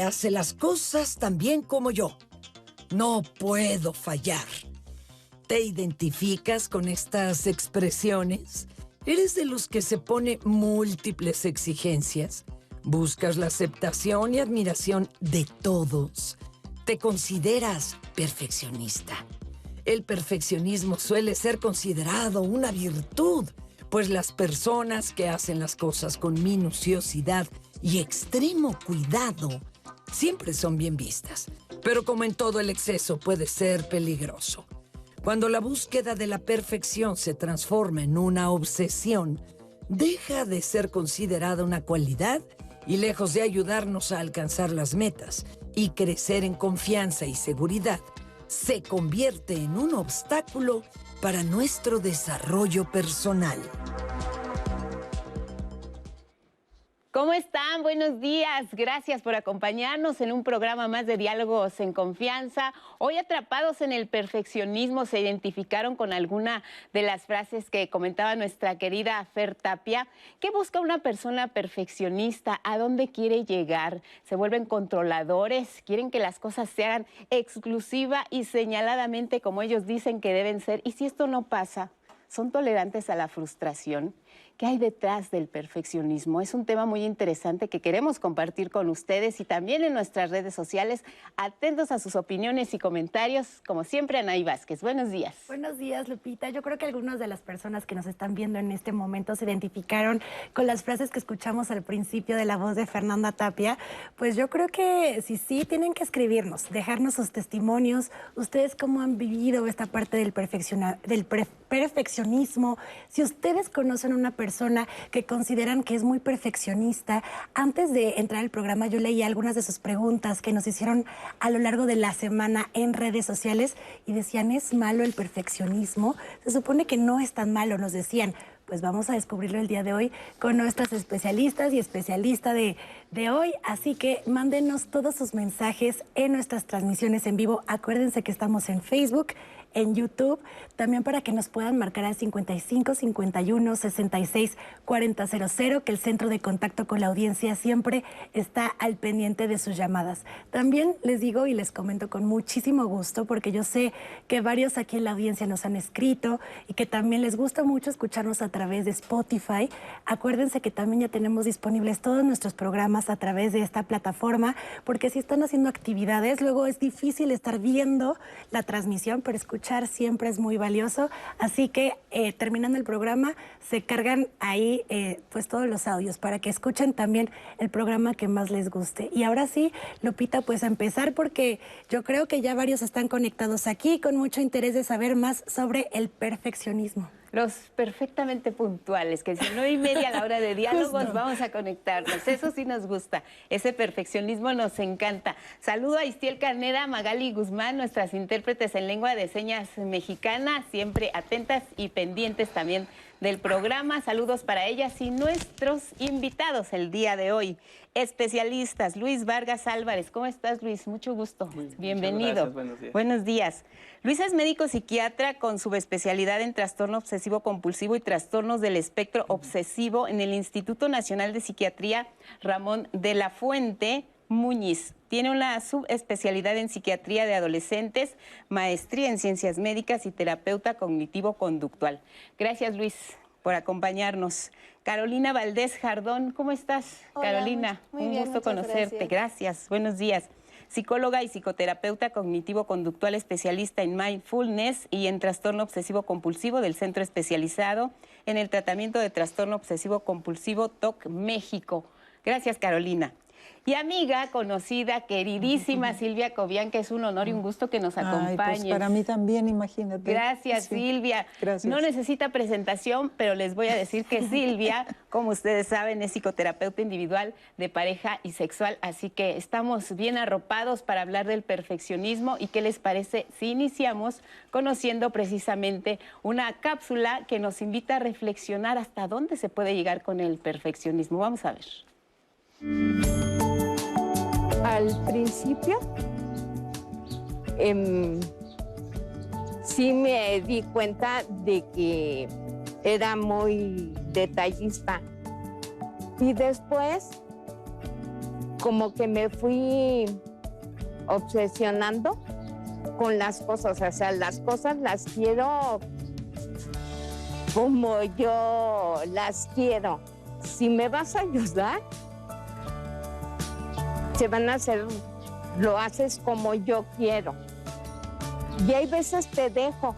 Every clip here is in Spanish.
Hace las cosas tan bien como yo. No puedo fallar. ¿Te identificas con estas expresiones? ¿Eres de los que se pone múltiples exigencias? ¿Buscas la aceptación y admiración de todos? ¿Te consideras perfeccionista? El perfeccionismo suele ser considerado una virtud, pues las personas que hacen las cosas con minuciosidad y extremo cuidado siempre son bien vistas. Pero como en todo el exceso puede ser peligroso. Cuando la búsqueda de la perfección se transforma en una obsesión, deja de ser considerada una cualidad y lejos de ayudarnos a alcanzar las metas y crecer en confianza y seguridad, se convierte en un obstáculo para nuestro desarrollo personal. ¿Cómo están? Buenos días. Gracias por acompañarnos en un programa más de diálogos en confianza. Hoy atrapados en el perfeccionismo se identificaron con alguna de las frases que comentaba nuestra querida Fer Tapia. ¿Qué busca una persona perfeccionista? ¿A dónde quiere llegar? ¿Se vuelven controladores? ¿Quieren que las cosas se hagan exclusiva y señaladamente como ellos dicen que deben ser? ¿Y si esto no pasa? ¿Son tolerantes a la frustración? ¿Qué hay detrás del perfeccionismo? Es un tema muy interesante que queremos compartir con ustedes y también en nuestras redes sociales. Atentos a sus opiniones y comentarios. Como siempre, Anaí Vázquez. Buenos días. Buenos días, Lupita. Yo creo que algunas de las personas que nos están viendo en este momento se identificaron con las frases que escuchamos al principio de la voz de Fernanda Tapia. Pues yo creo que sí, sí, tienen que escribirnos, dejarnos sus testimonios. Ustedes cómo han vivido esta parte del, del perfeccionismo. Si ustedes conocen una persona persona que consideran que es muy perfeccionista. Antes de entrar al programa yo leí algunas de sus preguntas que nos hicieron a lo largo de la semana en redes sociales y decían, ¿es malo el perfeccionismo? Se supone que no es tan malo, nos decían. Pues vamos a descubrirlo el día de hoy con nuestras especialistas y especialista de, de hoy. Así que mándenos todos sus mensajes en nuestras transmisiones en vivo. Acuérdense que estamos en Facebook, en YouTube, también para que nos puedan marcar al 55 51 66 4000, que el centro de contacto con la audiencia siempre está al pendiente de sus llamadas. También les digo y les comento con muchísimo gusto, porque yo sé que varios aquí en la audiencia nos han escrito y que también les gusta mucho escucharnos a través de Spotify. Acuérdense que también ya tenemos disponibles todos nuestros programas a través de esta plataforma, porque si están haciendo actividades, luego es difícil estar viendo la transmisión, pero escuchar siempre es muy valioso. Así que eh, terminando el programa, se cargan ahí eh, pues todos los audios para que escuchen también el programa que más les guste. Y ahora sí, Lupita, pues a empezar porque yo creo que ya varios están conectados aquí con mucho interés de saber más sobre el perfeccionismo los perfectamente puntuales, que si no y media a la hora de diálogos vamos a conectarnos. Eso sí nos gusta. Ese perfeccionismo nos encanta. Saludo a Istiel Carnera, Magali Guzmán, nuestras intérpretes en lengua de señas mexicana, siempre atentas y pendientes también del programa. Saludos para ellas y nuestros invitados el día de hoy. Especialistas, Luis Vargas Álvarez. ¿Cómo estás, Luis? Mucho gusto. Bienvenido. Buenos días. Buenos días. Luis es médico psiquiatra con subespecialidad en trastorno obsesivo compulsivo y trastornos del espectro obsesivo en el Instituto Nacional de Psiquiatría Ramón de la Fuente. Muñiz. Tiene una subespecialidad en psiquiatría de adolescentes, maestría en ciencias médicas y terapeuta cognitivo-conductual. Gracias, Luis, por acompañarnos. Carolina Valdés Jardón, ¿cómo estás? Carolina, un gusto conocerte. Gracias. Buenos días. Psicóloga y psicoterapeuta cognitivo-conductual especialista en mindfulness y en trastorno obsesivo-compulsivo del Centro Especializado en el Tratamiento de Trastorno Obsesivo-Compulsivo TOC México. Gracias, Carolina. Y amiga, conocida, queridísima Silvia Cobian, que es un honor y un gusto que nos acompañe. Pues para mí también, imagínate. Gracias, Silvia. No necesita presentación, pero les voy a decir que Silvia, como ustedes saben, es psicoterapeuta individual de pareja y sexual, así que estamos bien arropados para hablar del perfeccionismo y qué les parece si iniciamos conociendo precisamente una cápsula que nos invita a reflexionar hasta dónde se puede llegar con el perfeccionismo. Vamos a ver. Al principio, em, sí me di cuenta de que era muy detallista. Y después, como que me fui obsesionando con las cosas, o sea, las cosas las quiero como yo las quiero. Si me vas a ayudar, se van a hacer, lo haces como yo quiero. Y hay veces te dejo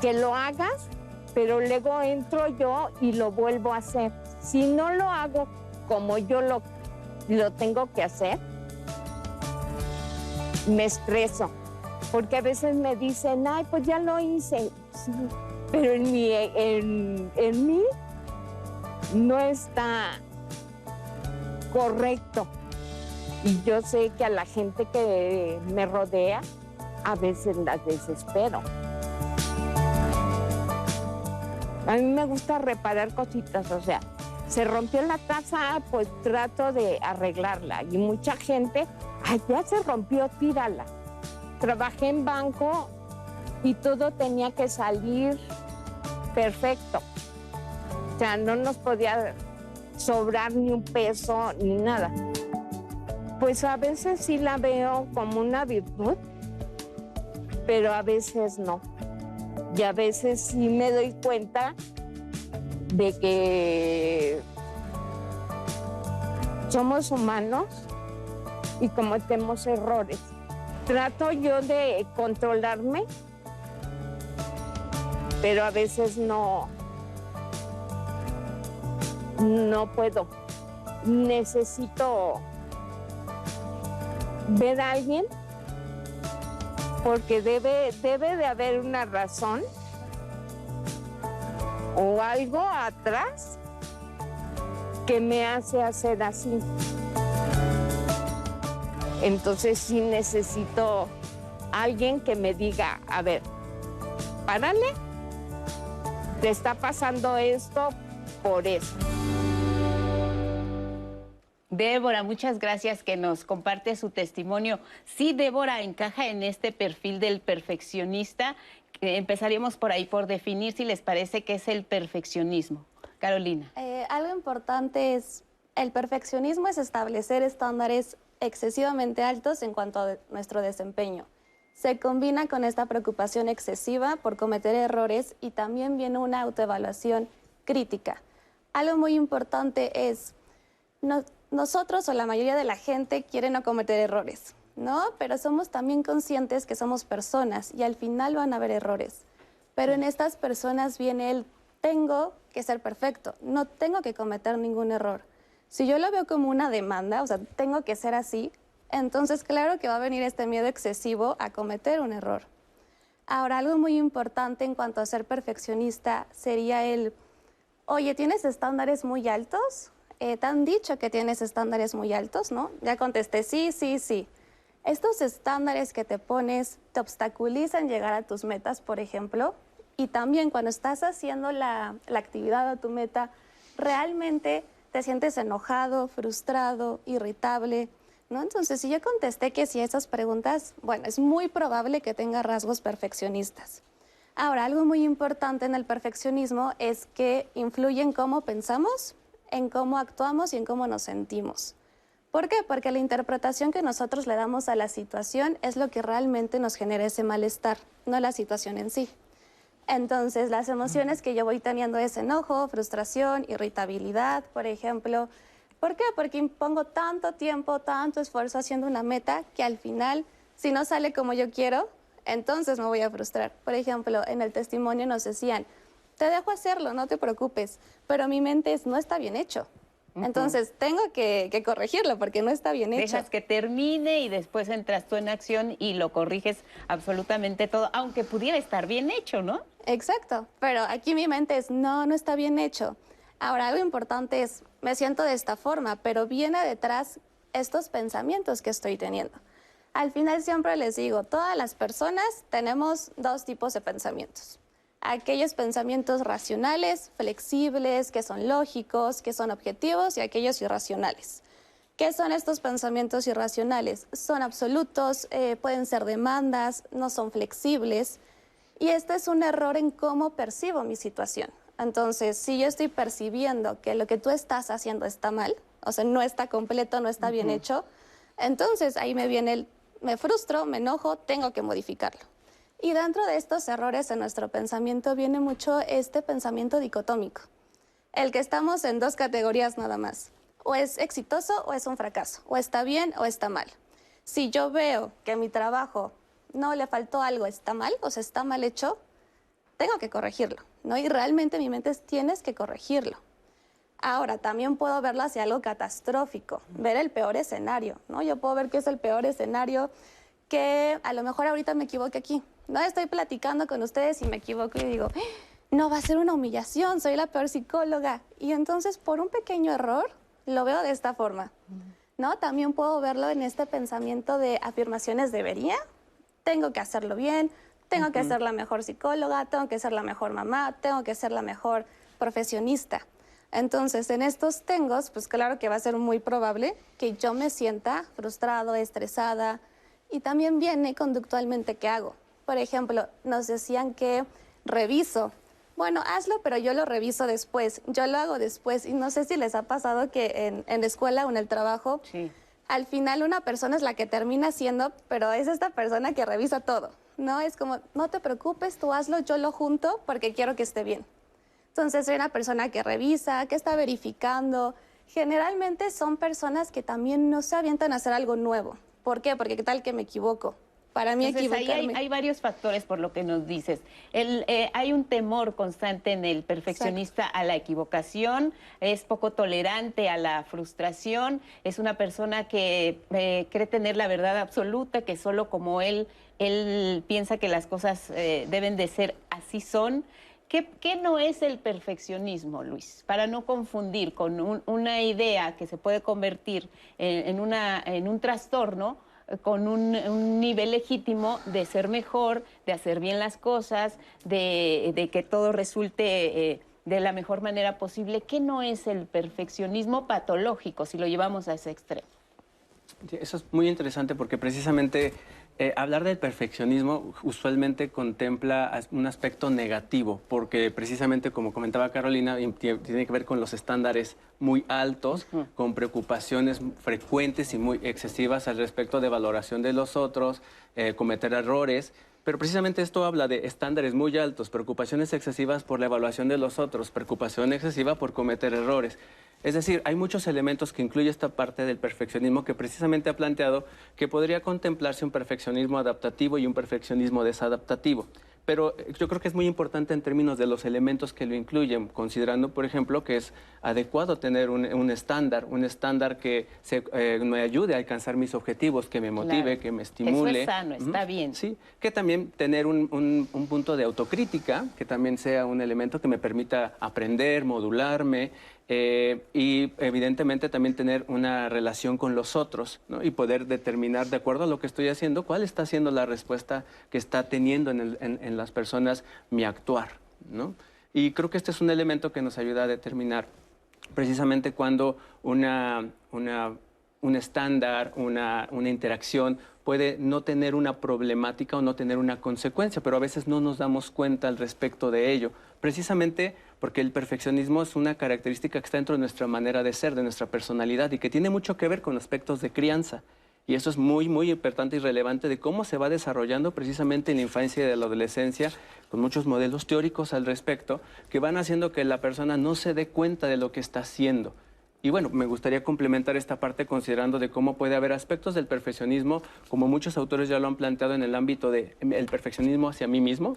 que lo hagas, pero luego entro yo y lo vuelvo a hacer. Si no lo hago como yo lo, lo tengo que hacer, me estreso. Porque a veces me dicen, ay, pues ya lo hice. Pero en mí, en, en mí no está correcto. Y yo sé que a la gente que me rodea a veces las desespero. A mí me gusta reparar cositas, o sea, se rompió la taza, pues trato de arreglarla. Y mucha gente, ay, ya se rompió, tírala. Trabajé en banco y todo tenía que salir perfecto. O sea, no nos podía sobrar ni un peso ni nada. Pues a veces sí la veo como una virtud, pero a veces no. Y a veces sí me doy cuenta de que somos humanos y cometemos errores. Trato yo de controlarme, pero a veces no, no puedo. Necesito ver a alguien porque debe, debe de haber una razón o algo atrás que me hace hacer así. Entonces sí necesito alguien que me diga, a ver, párale, te está pasando esto por eso. Débora, muchas gracias que nos comparte su testimonio. Sí, Débora encaja en este perfil del perfeccionista. Empezaríamos por ahí, por definir si les parece que es el perfeccionismo. Carolina. Eh, algo importante es, el perfeccionismo es establecer estándares excesivamente altos en cuanto a nuestro desempeño. Se combina con esta preocupación excesiva por cometer errores y también viene una autoevaluación crítica. Algo muy importante es, no, nosotros o la mayoría de la gente quiere no cometer errores, ¿no? Pero somos también conscientes que somos personas y al final van a haber errores. Pero en estas personas viene el tengo que ser perfecto, no tengo que cometer ningún error. Si yo lo veo como una demanda, o sea, tengo que ser así, entonces claro que va a venir este miedo excesivo a cometer un error. Ahora, algo muy importante en cuanto a ser perfeccionista sería el, oye, ¿tienes estándares muy altos? Eh, te dicho que tienes estándares muy altos, ¿no? Ya contesté, sí, sí, sí. Estos estándares que te pones te obstaculizan llegar a tus metas, por ejemplo, y también cuando estás haciendo la, la actividad a tu meta, realmente te sientes enojado, frustrado, irritable, ¿no? Entonces, si yo contesté que sí a esas preguntas, bueno, es muy probable que tenga rasgos perfeccionistas. Ahora, algo muy importante en el perfeccionismo es que influye en cómo pensamos, en cómo actuamos y en cómo nos sentimos. ¿Por qué? Porque la interpretación que nosotros le damos a la situación es lo que realmente nos genera ese malestar, no la situación en sí. Entonces, las emociones que yo voy teniendo es enojo, frustración, irritabilidad, por ejemplo. ¿Por qué? Porque impongo tanto tiempo, tanto esfuerzo haciendo una meta que al final, si no sale como yo quiero, entonces me voy a frustrar. Por ejemplo, en el testimonio nos decían, te dejo hacerlo, no te preocupes, pero mi mente es, no está bien hecho. Entonces tengo que, corregirlo porque no está bien hecho. Dejas que termine y después entras tú en acción y lo corriges absolutamente todo, aunque pudiera estar bien hecho, ¿no? Exacto, pero aquí mi mente es, no, no está bien hecho. Ahora, algo importante es, me siento de esta forma, pero viene detrás estos pensamientos que estoy teniendo. Al final siempre les digo, todas las personas tenemos dos tipos de pensamientos aquellos pensamientos racionales, flexibles, que son lógicos, que son objetivos y aquellos irracionales. ¿Qué son estos pensamientos irracionales? Son absolutos, eh, pueden ser demandas, no son flexibles. Y este es un error en cómo percibo mi situación. Entonces, si yo estoy percibiendo que lo que tú estás haciendo está mal, o sea, no está completo, no está bien hecho. Entonces ahí me viene el, me frustro, me enojo, tengo que modificarlo. Y dentro de estos errores en nuestro pensamiento viene mucho este pensamiento dicotómico, el que estamos en dos categorías nada más, o es exitoso o es un fracaso, o está bien o está mal. Si yo veo que mi trabajo no le faltó algo, está mal, o sea, está mal hecho, tengo que corregirlo, ¿no? Y realmente mi mente es, tienes que corregirlo. Ahora, también puedo verlo hacia algo catastrófico, ver el peor escenario, ¿no? Yo puedo ver que es el peor escenario que a lo mejor ahorita me equivoque aquí. No estoy platicando con ustedes y me equivoco y digo, no, va a ser una humillación, soy la peor psicóloga. Y entonces, por un pequeño error, lo veo de esta forma. ¿No? También puedo verlo en este pensamiento de afirmaciones debería, tengo que hacerlo bien, tengo que ser la mejor psicóloga, tengo que ser la mejor mamá, tengo que ser la mejor profesionista. Entonces, en estos tengos, pues claro que va a ser muy probable que yo me sienta frustrado, estresada y también viene conductualmente qué hago. Por ejemplo, nos decían que reviso. Bueno, hazlo, pero yo lo reviso después. Yo lo hago después. Y no sé si les ha pasado que en, en la escuela o en el trabajo, al final una persona es la que termina haciendo, pero es esta persona que revisa todo. No es como, no te preocupes, tú hazlo, yo lo junto porque quiero que esté bien. Entonces, soy una persona que revisa, que está verificando. Generalmente son personas que también no se avientan a hacer algo nuevo. ¿Por qué? Porque qué tal que me equivoco. Para mí Entonces, ahí hay, hay varios factores por lo que nos dices. El, eh, hay un temor constante en el perfeccionista a la equivocación, es poco tolerante a la frustración, es una persona que eh, cree tener la verdad absoluta, que solo como él, él piensa que las cosas eh, deben de ser así son. ¿Qué, qué no es el perfeccionismo, Luis? Para no confundir con un- una idea que se puede convertir en, en una, en un trastorno con un, un nivel legítimo de ser mejor, de hacer bien las cosas, de, que todo resulte eh, de la mejor manera posible. ¿Qué no es el perfeccionismo patológico si lo llevamos a ese extremo? Eso es muy interesante porque precisamente eh, hablar del perfeccionismo usualmente contempla un aspecto negativo, porque precisamente como comentaba Carolina, tiene que ver con los estándares muy altos, con preocupaciones frecuentes y muy excesivas al respecto de valoración de los otros, eh, cometer errores. Pero precisamente esto habla de estándares muy altos, preocupaciones excesivas por la evaluación de los otros, preocupación excesiva por cometer errores. Es decir, hay muchos elementos que incluye esta parte del perfeccionismo que precisamente ha planteado que podría contemplarse un perfeccionismo adaptativo y un perfeccionismo desadaptativo. Pero eh, yo creo que es muy importante en términos de los elementos que lo incluyen, considerando, por ejemplo, que es adecuado tener un, un estándar, un estándar que se, eh, me ayude a alcanzar mis objetivos, que me motive, Claro. que me Eso estimule. es sano, está bien. Sí, que también tener un, un- un punto de autocrítica, que también sea un elemento que me permita aprender, modularme eh, y evidentemente también tener una relación con los otros ¿no? y poder determinar de acuerdo a lo que estoy haciendo cuál está siendo la respuesta que está teniendo en, el- en- en las personas mi actuar. ¿no? Y creo que este es un elemento que nos ayuda a determinar precisamente cuando una, una- un estándar, una, una interacción puede no tener una problemática o no tener una consecuencia, pero a veces no nos damos cuenta al respecto de ello, precisamente porque el perfeccionismo es una característica que está dentro de nuestra manera de ser, de nuestra personalidad y que tiene mucho que ver con aspectos de crianza. Y eso es muy, muy importante y relevante de cómo se va desarrollando precisamente en la infancia y de la adolescencia, con muchos modelos teóricos al respecto, que van haciendo que la persona no se dé cuenta de lo que está haciendo. Y bueno, me gustaría complementar esta parte considerando de cómo puede haber aspectos del perfeccionismo, como muchos autores ya lo han planteado en el ámbito del perfeccionismo hacia mí mismo,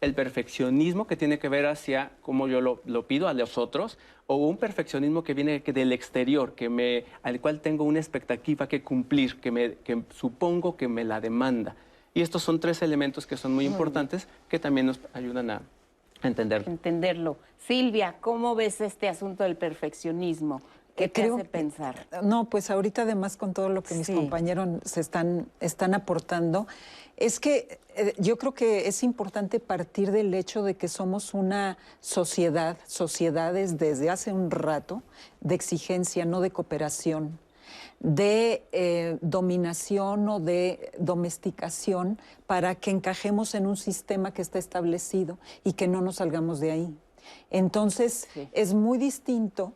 el perfeccionismo que tiene que ver hacia cómo yo lo, lo pido a los otros, o un perfeccionismo que viene del exterior, que me, al cual tengo una expectativa que cumplir, que, me, que supongo que me la demanda. Y estos son tres elementos que son muy importantes que también nos ayudan a a entenderlo. Entenderlo. Silvia, ¿cómo ves este asunto del perfeccionismo? ¿Qué te creo hace pensar? No, pues ahorita además con todo lo que mis Sí. compañeros se están, están aportando, es que eh, yo creo que es importante partir del hecho de que somos una sociedad, sociedades desde hace un rato, de exigencia, no de cooperación, de eh, dominación o de domesticación para que encajemos en un sistema que está establecido y que no nos salgamos de ahí. Entonces, Sí. es muy distinto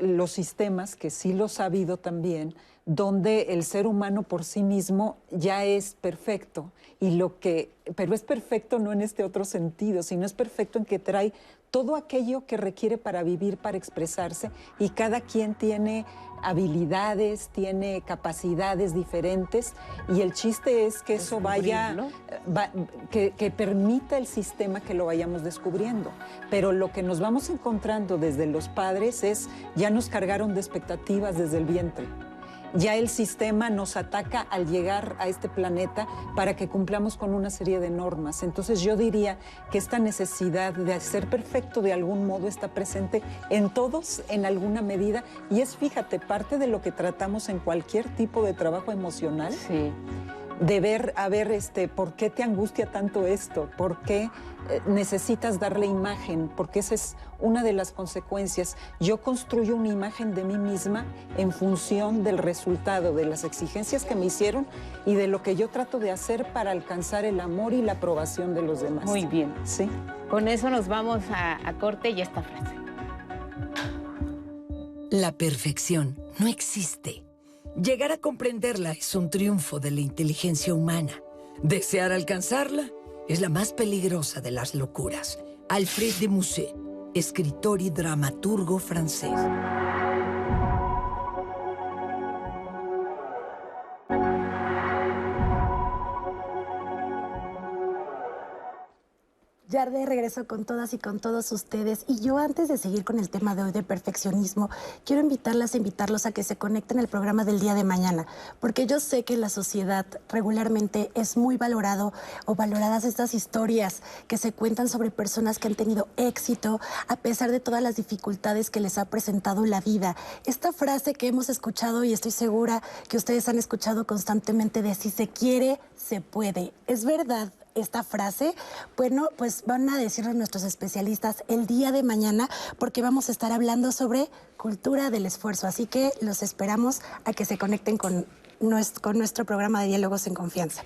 los sistemas, que sí lo ha sabido también, donde el ser humano por sí mismo ya es perfecto y lo que pero es perfecto no en este otro sentido, sino es perfecto en que trae todo aquello que requiere para vivir, para expresarse y cada quien tiene habilidades, tiene capacidades diferentes y el chiste es que eso vaya, que, que, permita el sistema que lo vayamos descubriendo. Pero lo que nos vamos encontrando desde los padres es, ya nos cargaron de expectativas desde el vientre ya el sistema nos ataca al llegar a este planeta para que cumplamos con una serie de normas. Entonces yo diría que esta necesidad de ser perfecto de algún modo está presente en todos en alguna medida y es, fíjate, parte de lo que tratamos en cualquier tipo de trabajo emocional. Sí de ver, a ver, este, ¿por qué te angustia tanto esto? ¿Por qué eh, necesitas darle imagen? Porque esa es una de las consecuencias. Yo construyo una imagen de mí misma en función del resultado, de las exigencias que me hicieron y de lo que yo trato de hacer para alcanzar el amor y la aprobación de los demás. Muy bien. Sí. Con eso nos vamos a, a corte y esta frase. La perfección no existe. Llegar a comprenderla es un triunfo de la inteligencia humana. Desear alcanzarla es la más peligrosa de las locuras. Alfred de Musset, escritor y dramaturgo francés. Ya de regreso con todas y con todos ustedes. Y yo antes de seguir con el tema de hoy de perfeccionismo, quiero invitarlas a invitarlos a que se conecten al programa del día de mañana, porque yo sé que la sociedad regularmente es muy valorado o valoradas estas historias que se cuentan sobre personas que han tenido éxito a pesar de todas las dificultades que les ha presentado la vida. Esta frase que hemos escuchado y estoy segura que ustedes han escuchado constantemente de si se quiere, se puede. Es verdad, esta frase? Bueno, pues van a decirnos nuestros especialistas el día de mañana porque vamos a estar hablando sobre cultura del esfuerzo. Así que los esperamos a que se conecten con nuestro, programa de diálogos en confianza.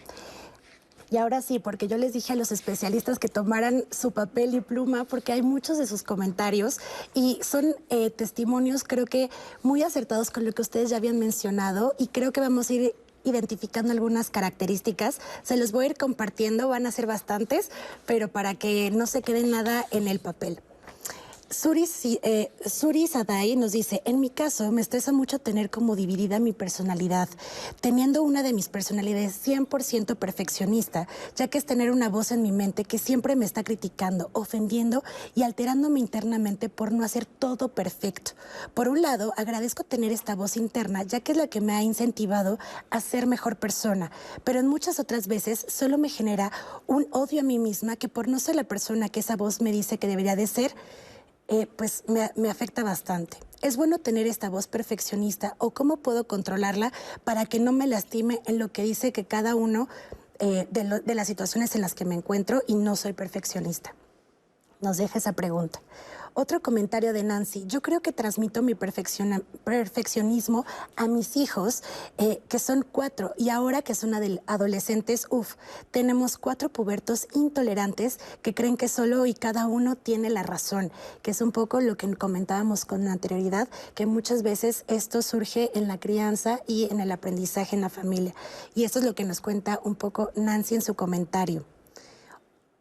Y ahora sí, porque yo les dije a los especialistas que tomaran su papel y pluma, porque hay muchos de sus comentarios y son eh, testimonios creo que muy acertados con lo que ustedes ya habían mencionado y creo que vamos a ir identificando algunas características. Se los voy a ir compartiendo, van a ser bastantes, pero para que no se quede nada en el papel. Suri, eh, Sadai nos dice, en mi caso me estresa mucho tener como dividida mi personalidad, teniendo una de mis personalidades 100% perfeccionista, ya que es tener una voz en mi mente que siempre me está criticando, ofendiendo y alterándome internamente por no hacer todo perfecto. Por un lado, agradezco tener esta voz interna, ya que es la que me ha incentivado a ser mejor persona, pero en muchas otras veces solo me genera un odio a mí misma que por no ser la persona que esa voz me dice que debería de ser, eh, pues me, afecta bastante. Es bueno tener esta voz perfeccionista o cómo puedo controlarla para que no me lastime en lo que dice que cada uno eh, de, de las situaciones en las que me encuentro y no soy perfeccionista. Nos deja esa pregunta. Otro comentario de Nancy. Yo creo que transmito mi perfeccionismo a mis hijos, eh, que son cuatro, y ahora que son adolescentes, uff, tenemos cuatro pubertos intolerantes que creen que solo y cada uno tiene la razón, que es un poco lo que comentábamos con anterioridad, que muchas veces esto surge en la crianza y en el aprendizaje en la familia. Y esto es lo que nos cuenta un poco Nancy en su comentario.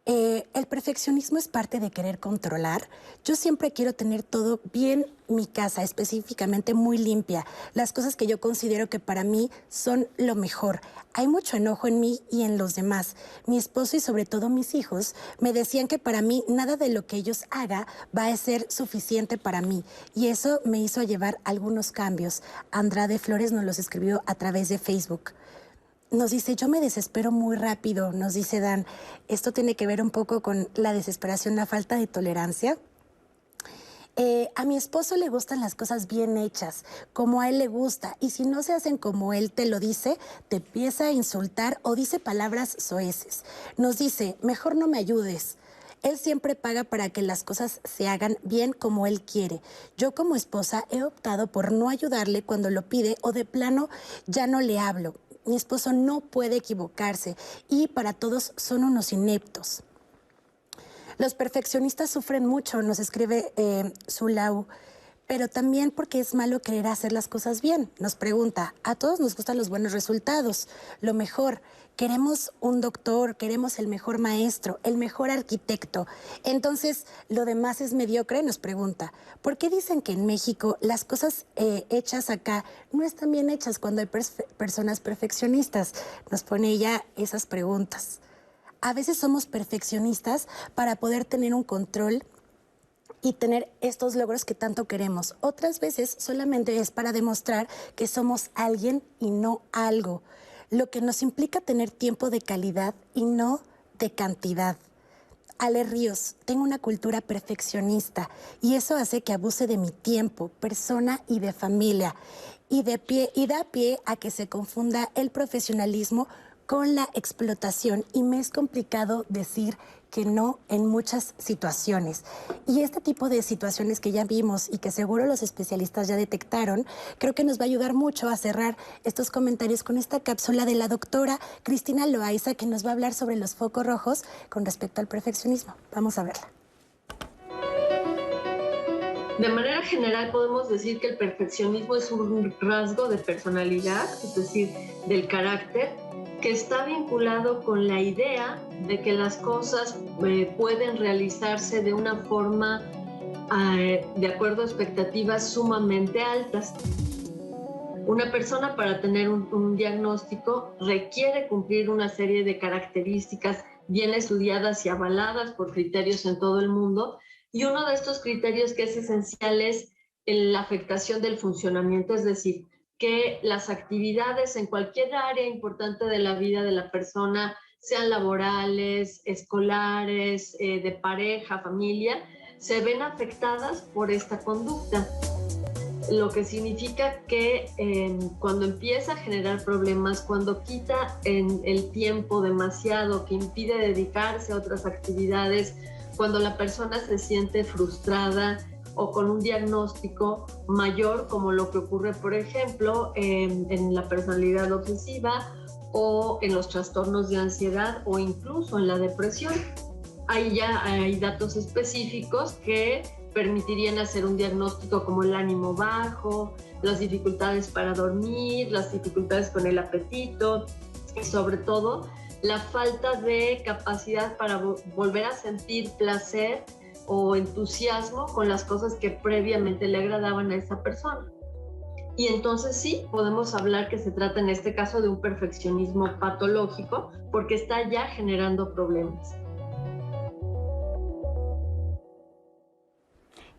Eh, el perfeccionismo es parte de querer controlar. Yo siempre quiero tener todo bien, mi casa específicamente muy limpia, las cosas que yo considero que para mí son lo mejor. Hay mucho enojo en mí y en los demás. Mi esposo y sobre todo mis hijos me decían que para mí nada de lo que ellos haga va a ser suficiente para mí. Y eso me hizo llevar algunos cambios. Andrade Flores nos los escribió a través de Facebook nos dice, yo me desespero muy rápido, nos dice Dan. Esto tiene que ver un poco con la desesperación, la falta de tolerancia. Eh, a mi esposo le gustan las cosas bien hechas, como a él le gusta, y si no se hacen como él te lo dice, te empieza a insultar o dice palabras soeces. Nos dice, mejor no me ayudes. Él siempre paga para que las cosas se hagan bien como él quiere. Yo como esposa he optado por no ayudarle cuando lo pide o de plano ya no le hablo mi esposo no puede equivocarse y para todos son unos ineptos. Los perfeccionistas sufren mucho, nos escribe eh, Zulau, pero también porque es malo querer hacer las cosas bien. Nos pregunta, a todos nos gustan los buenos resultados, lo mejor. Queremos un doctor, queremos el mejor maestro, el mejor arquitecto. Entonces, lo demás es mediocre, nos pregunta. ¿Por qué dicen que en México las cosas eh, hechas acá no están bien hechas cuando hay personas perfeccionistas? Nos pone ella esas preguntas. A veces somos perfeccionistas para poder tener un control y tener estos logros que tanto queremos. Otras veces solamente es para demostrar que somos alguien y no algo, lo que nos implica tener tiempo de calidad y no de cantidad. Ale Ríos, tengo una cultura perfeccionista y eso hace que abuse de mi tiempo, persona y de familia y, de pie, y da pie a que se confunda el profesionalismo con la explotación y me es complicado decir que no en muchas situaciones. Y este tipo de situaciones que ya vimos y que seguro los especialistas ya detectaron, creo que nos va a ayudar mucho a cerrar estos comentarios con esta cápsula de la doctora Cristina Loaiza que nos va a hablar sobre los focos rojos con respecto al perfeccionismo. Vamos a verla. De manera general podemos decir que el perfeccionismo es un rasgo de personalidad, es decir, del carácter que está vinculado con la idea de que las cosas eh, pueden realizarse de una forma eh, de acuerdo a expectativas sumamente altas. Una persona para tener un, diagnóstico requiere cumplir una serie de características bien estudiadas y avaladas por criterios en todo el mundo. Y uno de estos criterios que es esencial es la afectación del funcionamiento, es decir, que las actividades en cualquier área importante de la vida de la persona, sean laborales, escolares, eh, de pareja, familia, se ven afectadas por esta conducta. Lo que significa que em, cuando empieza a generar problemas, cuando quita en el tiempo demasiado, que impide dedicarse a otras actividades, cuando la persona se siente frustrada, o con un diagnóstico mayor, como lo que ocurre, por ejemplo, en, la personalidad obsesiva o en los trastornos de ansiedad o incluso en la depresión. Ahí ya hay datos específicos que permitirían hacer un diagnóstico como el ánimo bajo, las dificultades para dormir, las dificultades con el apetito y sobre todo la falta de capacidad para volver a sentir placer o entusiasmo con las cosas que previamente le agradaban a esa persona. Y entonces sí, podemos hablar que se trata en este caso de un perfeccionismo patológico porque está ya generando problemas.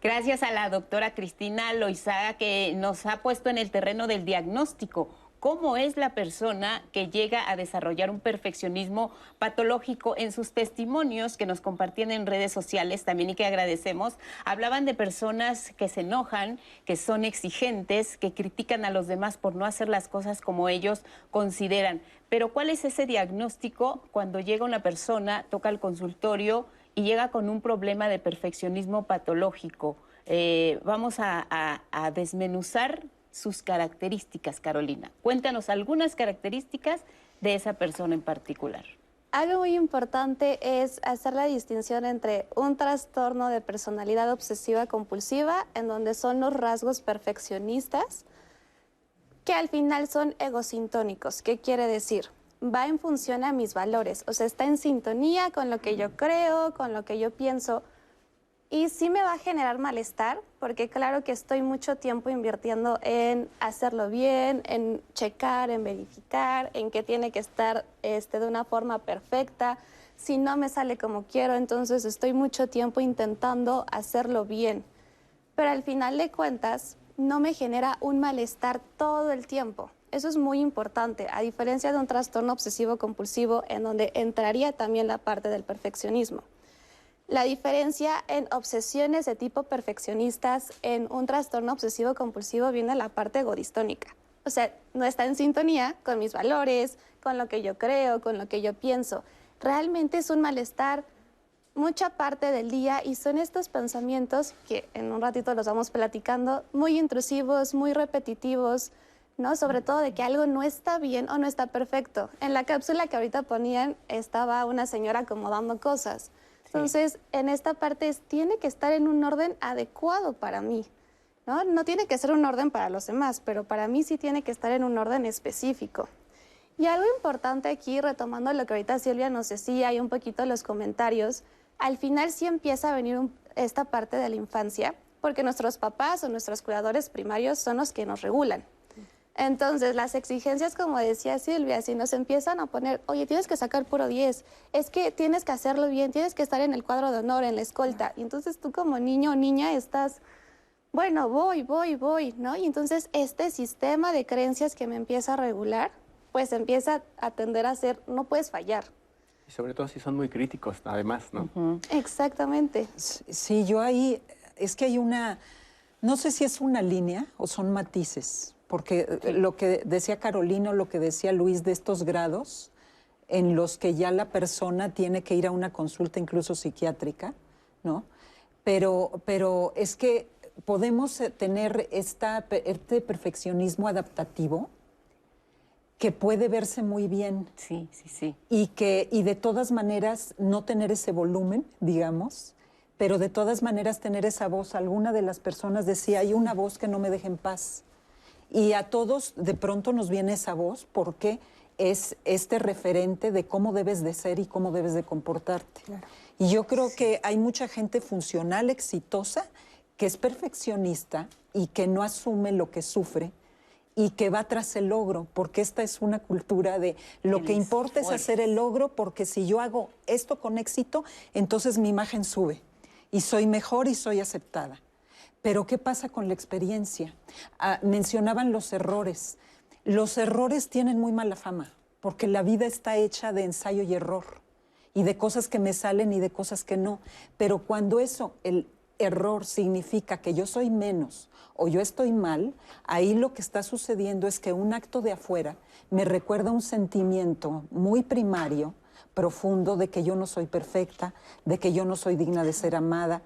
Gracias a la doctora Cristina Loizaga que nos ha puesto en el terreno del diagnóstico cómo es la persona que llega a desarrollar un perfeccionismo patológico en sus testimonios que nos compartían en redes sociales también y que agradecemos. Hablaban de personas que se enojan, que son exigentes, que critican a los demás por no hacer las cosas como ellos consideran. Pero ¿cuál es ese diagnóstico cuando llega una persona, toca el consultorio y llega con un problema de perfeccionismo patológico? Eh, vamos a desmenuzar sus características, Carolina. Cuéntanos algunas características de esa persona en particular. Algo muy importante es hacer la distinción entre un trastorno de personalidad obsesiva compulsiva, en donde son los rasgos perfeccionistas, que al final son egosintónicos. ¿Qué quiere decir? Va en función a mis valores, o sea, está en sintonía con lo que yo creo, con lo que yo pienso, y sí me va a generar malestar, porque claro que estoy mucho tiempo invirtiendo en hacerlo bien, en checar, en verificar, en que tiene que estar este, de una forma perfecta. Si no me sale como quiero, entonces estoy mucho tiempo intentando hacerlo bien. Pero al final de cuentas, no me genera un malestar todo el tiempo. Eso es muy importante, a diferencia de un trastorno obsesivo compulsivo en donde entraría también la parte del perfeccionismo. La diferencia en obsesiones de tipo perfeccionistas en un trastorno obsesivo compulsivo viene de la parte godistónica. O sea, no está en sintonía con mis valores, con lo que yo creo, con lo que yo pienso. Realmente es un malestar mucha parte del día y son estos pensamientos que en un ratito los vamos platicando, muy intrusivos, muy repetitivos, ¿no? Sobre todo de que algo no está bien o no está perfecto. En la cápsula que ahorita ponían estaba una señora acomodando cosas. Entonces, en esta parte tiene que estar en un orden adecuado para mí. ¿no? No tiene que ser un orden para los demás, pero para mí sí tiene que estar en un orden específico. Y algo importante aquí, retomando lo que ahorita Silvia nos decía y un poquito los comentarios, al final sí empieza a venir esta parte de la infancia, porque nuestros papás o nuestros cuidadores primarios son los que nos regulan. Entonces, las exigencias, como decía Silvia, si nos empiezan a poner, oye, tienes que sacar puro 10, es que tienes que hacerlo bien, tienes que estar en el cuadro de honor, en la escolta. Y entonces tú como niño o niña estás, bueno, voy, voy, voy, ¿no? Y entonces este sistema de creencias que me empieza a regular, pues empieza a tender a ser, no puedes fallar. Y sobre todo si son muy críticos, además, ¿no? Exactamente. Sí, yo ahí, es que hay una, no sé si es una línea o son matices porque eh, lo que decía Carolina, lo que decía Luis de estos grados en los que ya la persona tiene que ir a una consulta incluso psiquiátrica, ¿no? Pero, pero es que podemos eh, tener esta, este perfeccionismo adaptativo que puede verse muy bien. Sí, sí, sí. Y que, y de todas maneras, no tener ese volumen, digamos, pero de todas maneras tener esa voz. Alguna de las personas decía, hay una voz que no me deja en paz. Y a todos de pronto nos viene esa voz porque es este referente de cómo debes de ser y cómo debes de comportarte. Y yo creo que hay mucha gente funcional, exitosa, que es perfeccionista y que no asume lo que sufre y que va tras el logro, porque esta es una cultura de lo que importa es hacer el logro, porque si yo hago esto con éxito, entonces mi imagen sube y soy mejor y soy aceptada. Pero ¿qué pasa con la experiencia? Ah, mencionaban los errores. Los errores tienen muy mala fama, porque la vida está hecha de ensayo y error, y de cosas que me salen y de cosas que no. Pero cuando eso, el error significa que yo soy menos o yo estoy mal, ahí lo que está sucediendo es que un acto de afuera me recuerda un sentimiento muy primario, profundo, de que yo no soy perfecta, de que yo no soy digna de ser amada,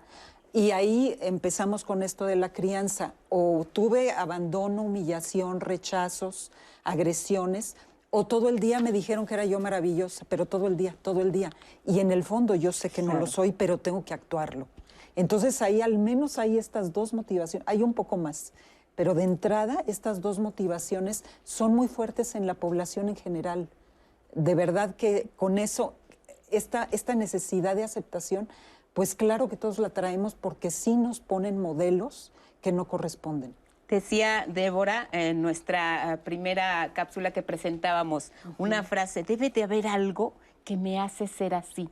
y ahí empezamos con esto de la crianza. O tuve abandono, humillación, rechazos, agresiones, o todo el día me dijeron que era yo maravillosa, pero todo el día, todo el día. Y en el fondo yo sé que no lo soy, pero tengo que actuarlo. Entonces ahí al menos hay estas dos motivaciones, hay un poco más, pero de entrada estas dos motivaciones son muy fuertes en la población en general. De verdad que con eso, esta, esta necesidad de aceptación pues claro que todos la traemos porque sí nos ponen modelos que no corresponden. Decía Débora en nuestra eh, primera cápsula que presentábamos una frase, debe de haber algo que me hace ser así.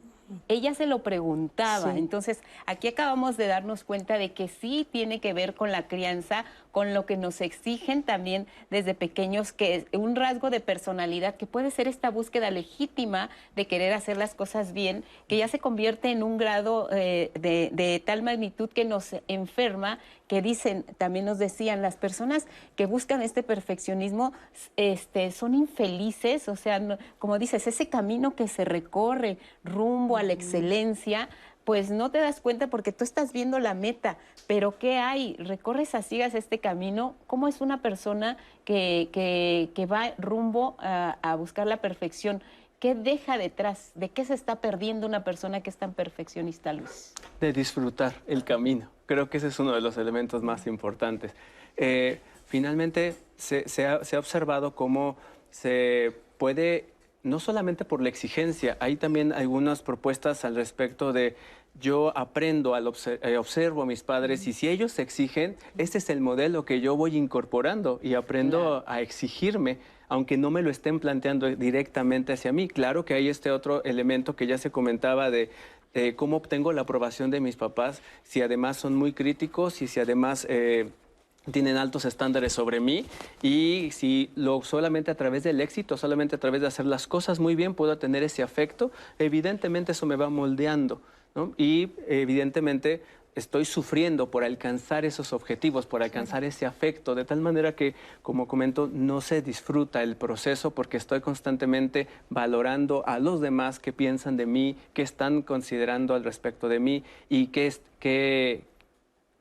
Ella se lo preguntaba. Entonces, aquí acabamos de darnos cuenta de que sí tiene que ver con la crianza, con lo que nos exigen también desde pequeños, que es un rasgo de personalidad que puede ser esta búsqueda legítima de querer hacer las cosas bien, que ya se convierte en un grado eh, de, de tal magnitud que nos enferma que dicen, también nos decían, las personas que buscan este perfeccionismo este, son infelices, o sea, como dices, ese camino que se recorre rumbo a la excelencia, pues no te das cuenta porque tú estás viendo la meta, pero ¿qué hay? Recorres a ciegas este camino, ¿cómo es una persona que, que, va rumbo a, a buscar la perfección? ¿Qué deja detrás? ¿De qué se está perdiendo una persona que es tan perfeccionista, Luis? De disfrutar el camino. Creo que ese es uno de los elementos más importantes. Eh, finalmente, se, ha, observado cómo se puede, no solamente por la exigencia, hay también algunas propuestas al respecto de yo aprendo, al eh, observo a mis padres y si ellos exigen, este es el modelo que yo voy incorporando y aprendo a exigirme aunque no me lo estén planteando directamente hacia mí. Claro que hay este otro elemento que ya se comentaba de cómo obtengo la aprobación de mis papás, si además son muy críticos y si además... Eh, tienen altos estándares sobre mí y si lo solamente a través del éxito, solamente a través de hacer las cosas muy bien puedo tener ese afecto, evidentemente eso me va moldeando y evidentemente estoy sufriendo por alcanzar esos objetivos, por alcanzar ese afecto, de tal manera que, como comento, no se disfruta el proceso porque estoy constantemente valorando a los demás que piensan de mí, que están considerando al respecto de mí y que, que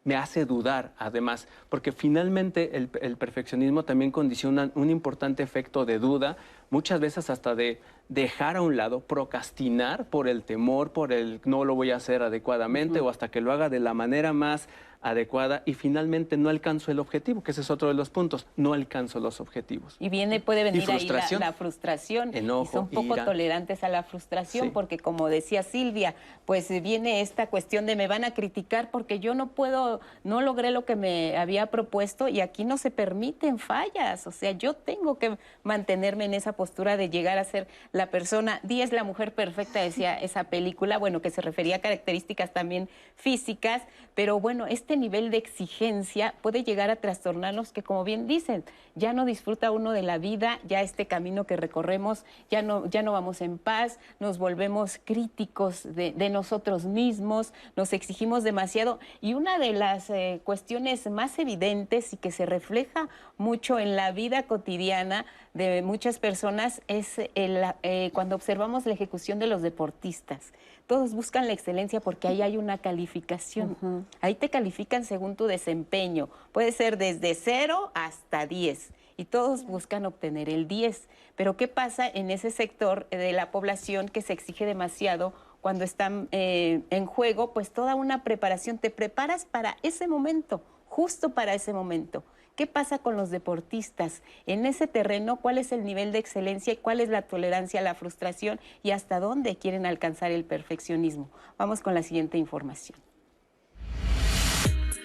me hace dudar, además, porque finalmente el, el perfeccionismo también condiciona un importante efecto de duda, muchas veces hasta de dejar a un lado, procrastinar por el temor, por el no lo voy a hacer adecuadamente o hasta que lo haga de la manera más adecuada y finalmente no alcanzo el objetivo, que ese es otro de los puntos, no alcanzo los objetivos. Y viene, puede venir ahí la, la frustración. Enojo, y son poco ira. tolerantes a la frustración, Sí. porque como decía Silvia, pues eh, viene esta cuestión de me van a criticar porque yo no puedo, no logré lo que me había propuesto y aquí no se permiten fallas. O sea, yo tengo que mantenerme en esa postura de llegar a ser la persona. 10 la mujer perfecta, decía esa película, bueno, que se refería a características también físicas, pero bueno, este nivel de exigencia puede llegar a trastornarnos que, como bien dicen, ya no disfruta uno de la vida, ya este camino que recorremos, ya no, ya no vamos en paz, nos volvemos críticos de, de nosotros mismos, nos exigimos demasiado. Y una de las eh, cuestiones más evidentes y que se refleja mucho en la vida cotidiana de muchas personas es el, eh, cuando observamos la ejecución de los deportistas. Todos buscan la excelencia porque ahí hay una calificación. Ahí te califican según tu desempeño. Puede ser desde 0 hasta 10 y todos buscan obtener el 10. Pero ¿qué pasa en ese sector de la población que se exige demasiado cuando están eh, en juego? Pues toda una preparación, te preparas para ese momento, justo para ese momento. ¿Qué pasa con los deportistas? En ese terreno, ¿cuál es el nivel de excelencia y cuál es la tolerancia a la frustración y hasta dónde quieren alcanzar el perfeccionismo? Vamos con la siguiente información.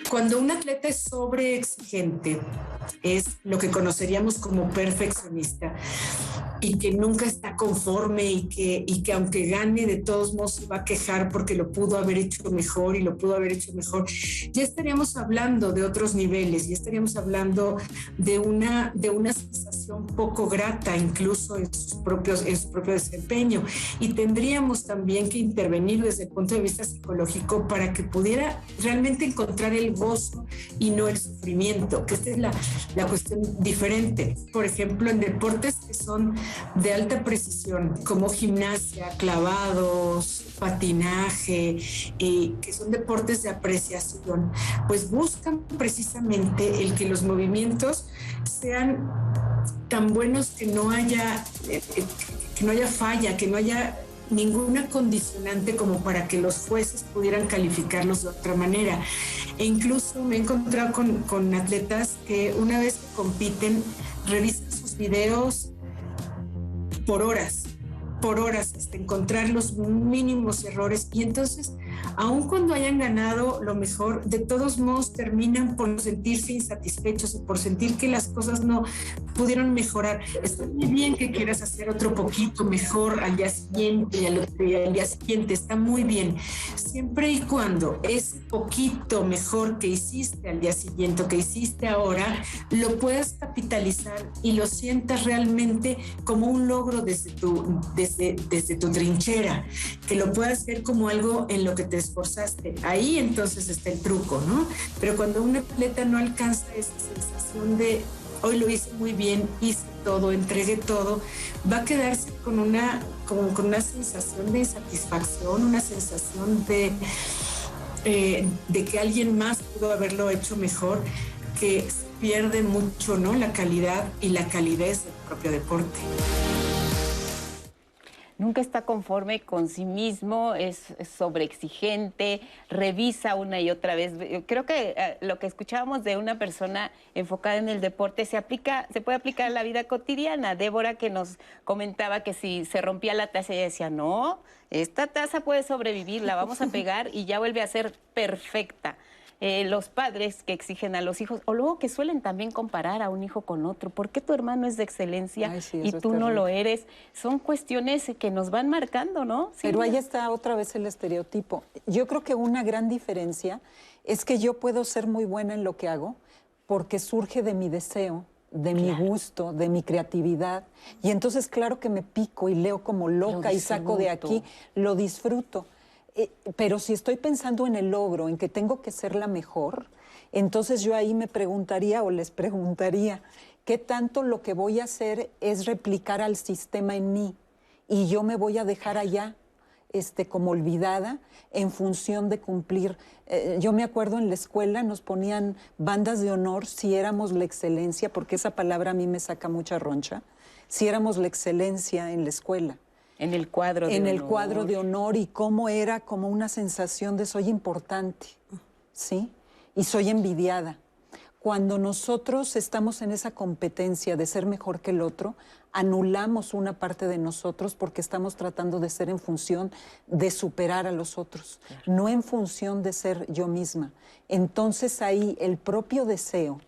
Cuando un atleta es sobreexigente, es lo que conoceríamos como perfeccionista y que nunca está conforme y que, y que aunque gane de todos modos se va a quejar porque lo pudo haber hecho mejor y lo pudo haber hecho mejor, ya estaríamos hablando de otros niveles, ya estaríamos hablando de una, de una sensación poco grata incluso en, sus propios, en su propio desempeño y tendríamos también que intervenir desde el punto de vista psicológico para que pudiera realmente encontrar el gozo y no el sufrimiento, que esta es la, la cuestión diferente. Por ejemplo, en deportes que son de alta precisión, como gimnasia, clavados, patinaje, eh, que son deportes de apreciación, pues buscan precisamente el que los movimientos sean tan buenos que no haya, eh, eh, que no haya falla, que no haya ninguna condicionante como para que los jueces pudieran calificarlos de otra manera. E incluso me he encontrado con, con atletas que una vez que compiten revisan sus videos por horas, por horas, hasta encontrar los mínimos errores. Y entonces, aun cuando hayan ganado lo mejor, de todos modos terminan por sentirse insatisfechos y por sentir que las cosas no pudieron mejorar. Está muy bien que quieras hacer otro poquito mejor al día siguiente y al, día, siguiente, está muy bien. Siempre y cuando es poquito mejor que hiciste al día siguiente que hiciste ahora, lo puedas capitalizar y lo sientas realmente como un logro desde tu, desde, desde tu trinchera, que lo puedas ver como algo en lo que te esforzaste. Ahí entonces está el truco, ¿no? Pero cuando un atleta no alcanza esa sensación de hoy lo hice muy bien, hice todo, entregué todo, va a quedarse con una, como con una sensación de insatisfacción, una sensación de, eh, de que alguien más pudo haberlo hecho mejor, que pierde mucho ¿no? la calidad y la calidez del propio deporte nunca está conforme con sí mismo, es, sobreexigente, revisa una y otra vez. Creo que eh, lo que escuchábamos de una persona enfocada en el deporte se aplica, se puede aplicar a la vida cotidiana. Débora que nos comentaba que si se rompía la taza, ella decía, no, esta taza puede sobrevivir, la vamos a pegar y ya vuelve a ser perfecta. Eh, los padres que exigen a los hijos, o luego que suelen también comparar a un hijo con otro. ¿Por qué tu hermano es de excelencia Ay, sí, y tú no lo eres? Son cuestiones que nos van marcando, ¿no? Pero ahí está otra vez el estereotipo. Yo creo que una gran diferencia es que yo puedo ser muy buena en lo que hago porque surge de mi deseo, de mi gusto, de mi creatividad. Y entonces, claro que me pico y leo como loca y saco de aquí, lo disfruto. Eh, pero si estoy pensando en el logro, en que tengo que ser la mejor, entonces yo ahí me preguntaría o les preguntaría, ¿qué tanto lo que voy a hacer es replicar al sistema en mí? Y yo me voy a dejar allá este, como olvidada en función de cumplir. Eh, yo me acuerdo en la escuela nos ponían bandas de honor si éramos la excelencia, porque esa palabra a mí me saca mucha roncha, si éramos la excelencia en la escuela En el cuadro de en el honor. cuadro de honor y cómo era como una sensación de soy importante, ¿sí? y soy envidiada. Cuando nosotros estamos en esa competencia de ser mejor que el otro, anulamos una parte de nosotros porque estamos tratando de ser en función de superar a los otros, no en función de ser yo misma. Entonces ahí el propio deseo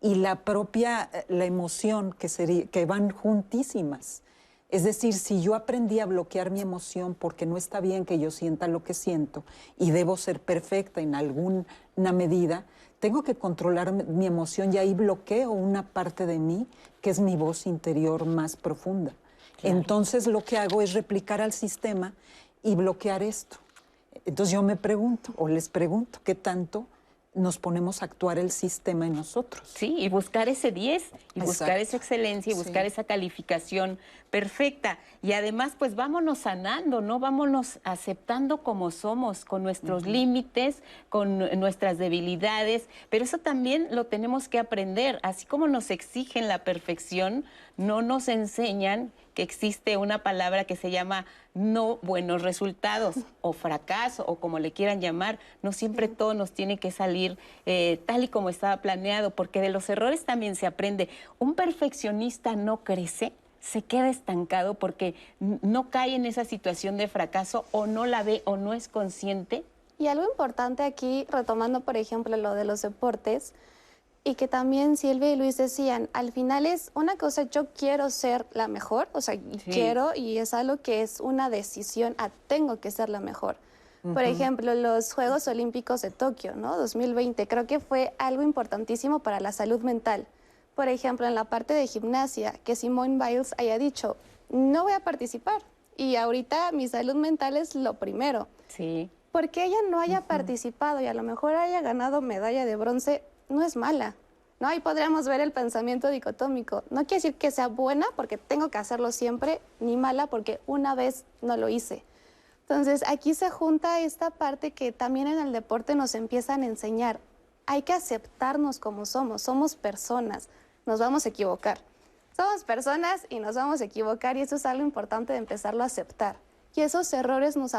y la propia eh, la emoción que, sería, que van juntísimas. Es decir, si yo aprendí a bloquear mi emoción porque no está bien que yo sienta lo que siento y debo ser perfecta en alguna medida, tengo que controlar mi emoción y ahí bloqueo una parte de mí que es mi voz interior más profunda. Entonces lo que hago es replicar al sistema y bloquear esto. Entonces yo me pregunto o les pregunto, ¿qué tanto nos ponemos a actuar el sistema en nosotros. Sí, y buscar ese 10, y buscar esa excelencia, y buscar esa calificación perfecta. Y además, pues vámonos sanando, ¿no? Vámonos aceptando como somos, con nuestros límites, con nuestras debilidades, pero eso también lo tenemos que aprender. Así como nos exigen la perfección, no nos enseñan que existe una palabra que se llama no buenos resultados o fracaso o como le quieran llamar. No siempre todo nos tiene que salir eh, tal y como estaba planeado, porque de los errores también se aprende. Un perfeccionista no crece, se queda estancado porque no cae en esa situación de fracaso o no la ve o no es consciente. Y algo importante aquí, retomando por ejemplo lo de los deportes, y que también Silvia y Luis decían, al final es una cosa, yo quiero ser la mejor, o sea, quiero y es algo que es una decisión, a tengo que ser la mejor. Por ejemplo, los Juegos Olímpicos de Tokio, ¿no? 2020, creo que fue algo importantísimo para la salud mental. Por ejemplo, en la parte de gimnasia, que Simone Biles haya dicho, no voy a participar y ahorita mi salud mental es lo primero. Sí. Porque ella no haya participado y a lo mejor haya ganado medalla de bronce, no es mala. ¿no? Ahí podríamos ver el pensamiento dicotómico. No quiere decir que sea buena porque tengo que hacerlo siempre, ni mala porque una vez no lo hice. Entonces, aquí se junta esta parte que también en el deporte nos empiezan a enseñar. Hay que aceptarnos como somos, somos personas, nos vamos a equivocar. Somos personas y nos vamos a equivocar y eso es algo importante de empezarlo a aceptar. Y esos errores nos,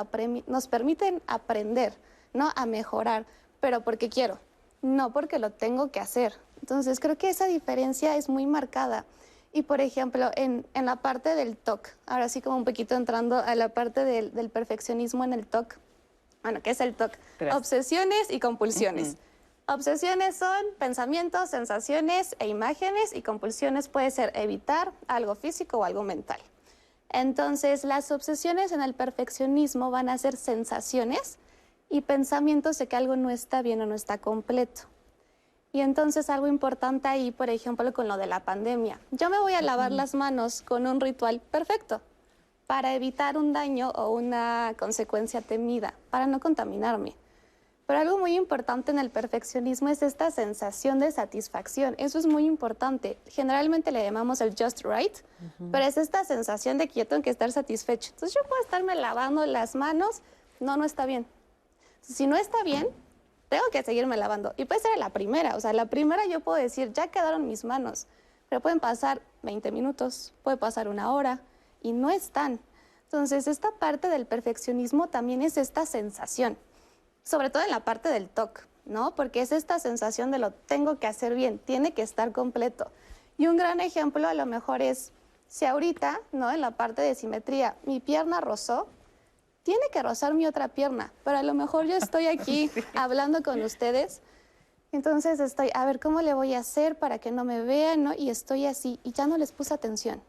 nos permiten aprender, ¿no? A mejorar, pero porque quiero, no porque lo tengo que hacer. Entonces creo que esa diferencia es muy marcada. Y por ejemplo, en, la parte del TOC, ahora sí como un poquito entrando a la parte del, perfeccionismo en el TOC, bueno, ¿qué es el TOC? Obsesiones y compulsiones. Obsesiones son pensamientos, sensaciones e imágenes y compulsiones puede ser evitar algo físico o algo mental. Entonces, las obsesiones en el perfeccionismo van a ser sensaciones y pensamientos de que algo no está bien o no está completo. Y entonces algo importante ahí, por ejemplo, con lo de la pandemia. Yo me voy a lavar las manos con un ritual perfecto para evitar un daño o una consecuencia temida, para no contaminarme. Pero algo muy importante en el perfeccionismo es esta sensación de satisfacción. Eso es muy importante. Generalmente le llamamos el just right, pero es esta sensación de que yo tengo que estar satisfecho. Entonces yo puedo estarme lavando las manos, no, no está bien si no está bien, tengo que seguirme lavando. Y puede ser la primera, o sea, la primera yo puedo decir, ya quedaron mis manos, pero pueden pasar 20 minutos, puede pasar una hora y no están. Entonces, esta parte del perfeccionismo también es esta sensación, sobre todo en la parte del TOC, ¿no? Porque es esta sensación de lo tengo que hacer bien, tiene que estar completo. Y un gran ejemplo a lo mejor es, si ahorita, ¿no? En la parte de simetría, mi pierna rozó, tiene que rozar mi otra pierna, pero a lo mejor yo estoy aquí hablando con ustedes, entonces estoy, a ver, ¿cómo le voy a hacer para que no me vean? ¿no? Y estoy así, y ya no les puse atención.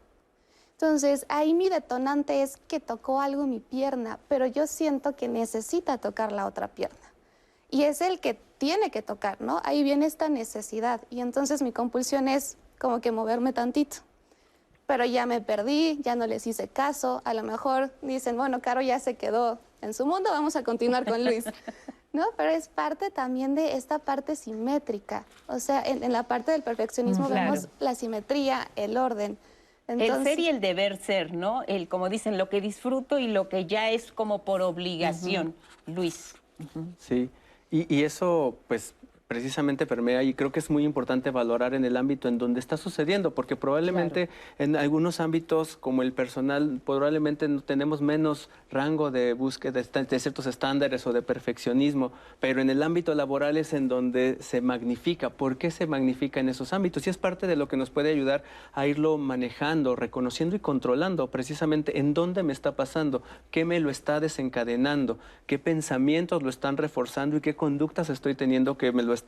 Entonces, ahí mi detonante es que tocó algo mi pierna, pero yo siento que necesita tocar la otra pierna. Y es el que tiene que tocar, ¿no? Ahí viene esta necesidad. Y entonces mi compulsión es como que moverme tantito pero ya me perdí, ya no les hice caso, a lo mejor dicen, bueno, Caro ya se quedó en su mundo, vamos a continuar con Luis. ¿No? Pero es parte también de esta parte simétrica. O sea, en, la parte del perfeccionismo vemos la simetría, el orden. El ser y el deber ser, ¿no? El, como dicen, lo que disfruto y lo que ya es como por obligación, Luis. Sí, y, y, eso, pues, precisamente permea y creo que es muy importante valorar en el ámbito en donde está sucediendo, porque probablemente en algunos ámbitos como el personal, probablemente tenemos menos rango de búsqueda de, ciertos estándares o de perfeccionismo, pero en el ámbito laboral es en donde se magnifica. ¿Por qué se magnifica en esos ámbitos? Y es parte de lo que nos puede ayudar a irlo manejando, reconociendo y controlando precisamente en dónde me está pasando, qué me lo está desencadenando, qué pensamientos lo están reforzando y qué conductas estoy teniendo que me lo están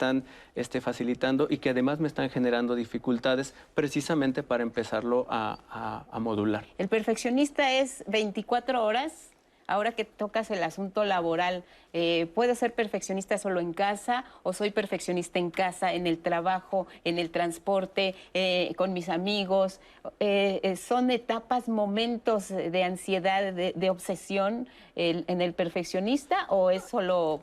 este, facilitando y que además me están generando dificultades precisamente para empezarlo a, a modular. El perfeccionista es 24 horas ahora que tocas el asunto laboral, eh, ¿puedo ser perfeccionista solo en casa o soy perfeccionista en casa, en el trabajo, en el transporte, eh, con mis amigos? Eh, ¿Son etapas, momentos de ansiedad, de, obsesión en el perfeccionista o es solo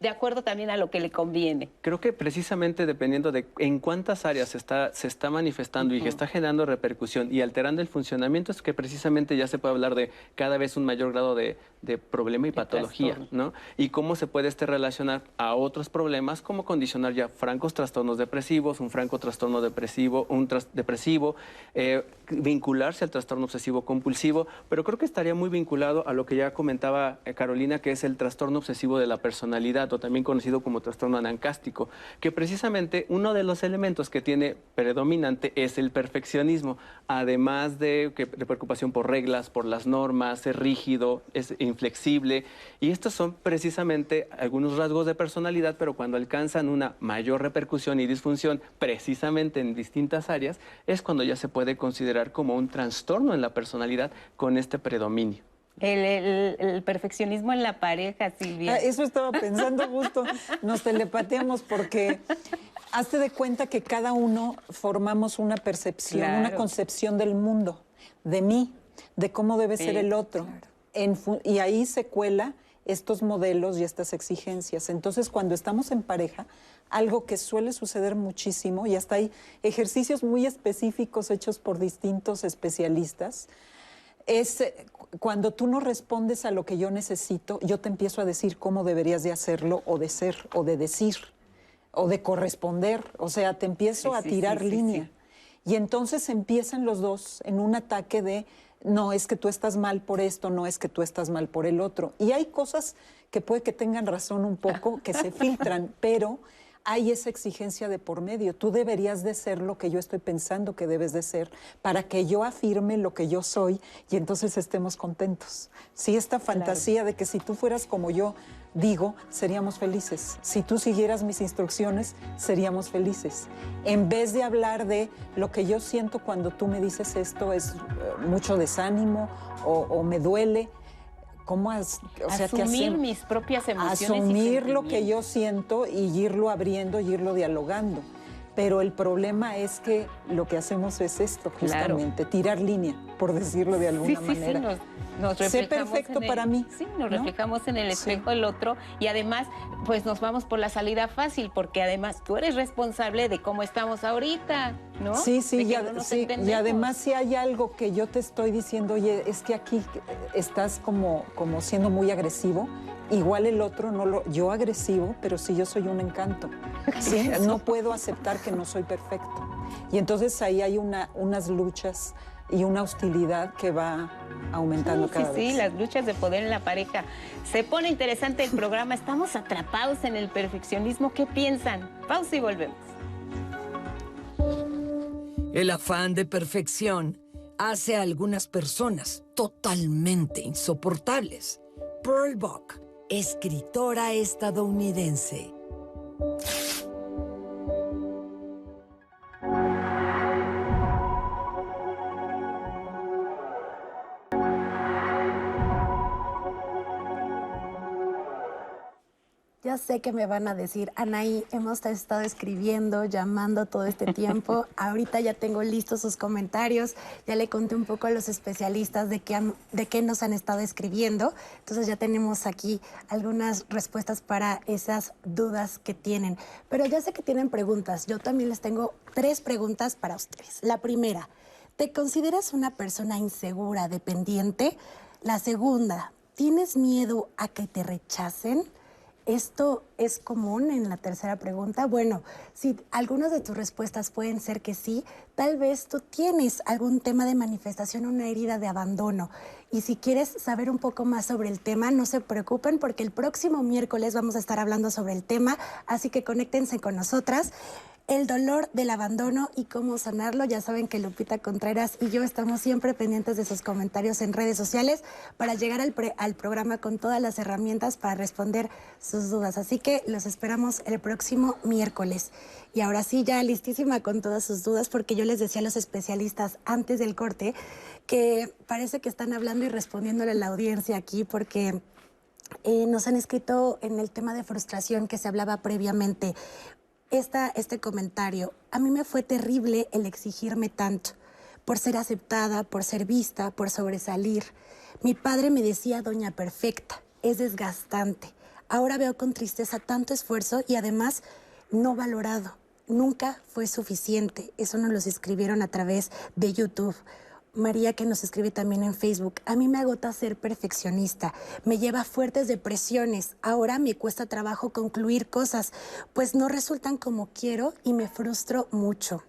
de acuerdo también a lo que le conviene. Creo que precisamente dependiendo de en cuántas áreas se está, se está manifestando y que está generando repercusión y alterando el funcionamiento, es que precisamente ya se puede hablar de cada vez un mayor grado de, de problema y patología, ¿no? Y cómo se puede este relacionar a otros problemas, como condicionar ya francos trastornos depresivos, un franco trastorno depresivo, un depresivo, eh, vincularse al trastorno obsesivo compulsivo, pero creo que estaría muy vinculado a lo que ya comentaba eh, Carolina, que es el trastorno obsesivo de la personalidad también conocido como trastorno anancástico, que precisamente uno de los elementos que tiene predominante es el perfeccionismo, además de, de preocupación por reglas, por las normas, es rígido, es inflexible, y estos son precisamente algunos rasgos de personalidad, pero cuando alcanzan una mayor repercusión y disfunción precisamente en distintas áreas, es cuando ya se puede considerar como un trastorno en la personalidad con este predominio. El, perfeccionismo en la pareja, Silvia. Ah, eso estaba pensando justo. Nos telepateamos porque hazte de cuenta que cada uno formamos una percepción, una concepción del mundo, de mí, de cómo debe ser el otro. y ahí se cuela estos modelos y estas exigencias. Entonces, cuando estamos en pareja, algo que suele suceder muchísimo, y hasta hay ejercicios muy específicos hechos por distintos especialistas, es eh, cuando tú no respondes a lo que yo necesito, yo te empiezo a decir cómo deberías de hacerlo o de ser o de decir o de corresponder. O sea, te empiezo a tirar línea. Y entonces empiezan los dos en un ataque de, no, es que tú estás mal por esto, no es que tú estás mal por el otro. Y hay cosas que puede que tengan razón un poco, que se filtran, pero hay esa exigencia de por medio. Tú deberías de ser lo que yo estoy pensando que debes de ser para que yo afirme lo que yo soy y entonces estemos contentos. Sí, esta fantasía de que si tú fueras como yo digo, seríamos felices. Si tú siguieras mis instrucciones, seríamos felices. En vez de hablar de lo que yo siento cuando tú me dices esto es eh, mucho desánimo o, o me duele, ¿Cómo o sea, asumir mis propias emociones. Asumir lo que yo siento y irlo abriendo y irlo dialogando. Pero el problema es que lo que hacemos es esto, justamente, tirar línea, por decirlo de alguna manera. Sí, nos, sé perfecto para mí. Sí, nos reflejamos en el espejo del otro y además, pues nos vamos por la salida fácil, porque además tú eres responsable de cómo estamos ahorita, ¿no? Sí, sí, y además si hay algo que yo te estoy diciendo, oye, es que aquí estás como, como siendo muy agresivo, igual el otro no lo, yo agresivo, pero sí yo soy un encanto. No puedo aceptar que no soy perfecto. Y entonces ahí hay una, unas luchas y una hostilidad que va aumentando cada vez. Sí, las luchas de poder en la pareja. Se pone interesante el programa. Estamos atrapados en el perfeccionismo. ¿Qué piensan? Pausa y volvemos. El afán de perfección hace a algunas personas totalmente insoportables. Pearl Buck escritora estadounidense. Ya sé que me van a decir, Anaí, hemos estado escribiendo, llamando todo este tiempo. Ahorita ya tengo listos sus comentarios. Ya le conté un poco a los especialistas de qué, de qué nos han estado escribiendo. Entonces ya tenemos aquí algunas respuestas para esas dudas que tienen. Pero ya sé que tienen preguntas. Yo también les tengo tres preguntas para ustedes. La primera, ¿te consideras una persona insegura, dependiente? La segunda, ¿tienes miedo a que te rechacen? Esto es común en la tercera pregunta? Bueno, si algunas de tus respuestas pueden ser que sí, tal vez tú tienes algún tema de manifestación, una herida de abandono. Y si quieres saber un poco más sobre el tema, no se preocupen porque el próximo miércoles vamos a estar hablando sobre el tema, así que conéctense con nosotras el dolor del abandono y cómo sanarlo. Ya saben que Lupita Contreras y yo estamos siempre pendientes de sus comentarios en redes sociales para llegar al, programa con todas las herramientas para responder sus dudas. Así que los esperamos el próximo miércoles. Y ahora sí, ya listísima con todas sus dudas, porque yo les decía a los especialistas antes del corte que parece que están hablando y respondiéndole a la audiencia aquí, porque eh, nos han escrito en el tema de frustración que se hablaba previamente esta, este comentario. A mí me fue terrible el exigirme tanto, por ser aceptada, por ser vista, por sobresalir. Mi padre me decía, doña perfecta, es desgastante. Ahora veo con tristeza tanto esfuerzo y además no valorado. Nunca fue suficiente. Eso nos lo escribieron a través de YouTube. María que nos escribe también en Facebook, a mí me agota ser perfeccionista, me lleva fuertes depresiones, ahora me cuesta trabajo concluir cosas, pues no resultan como quiero y me frustro mucho.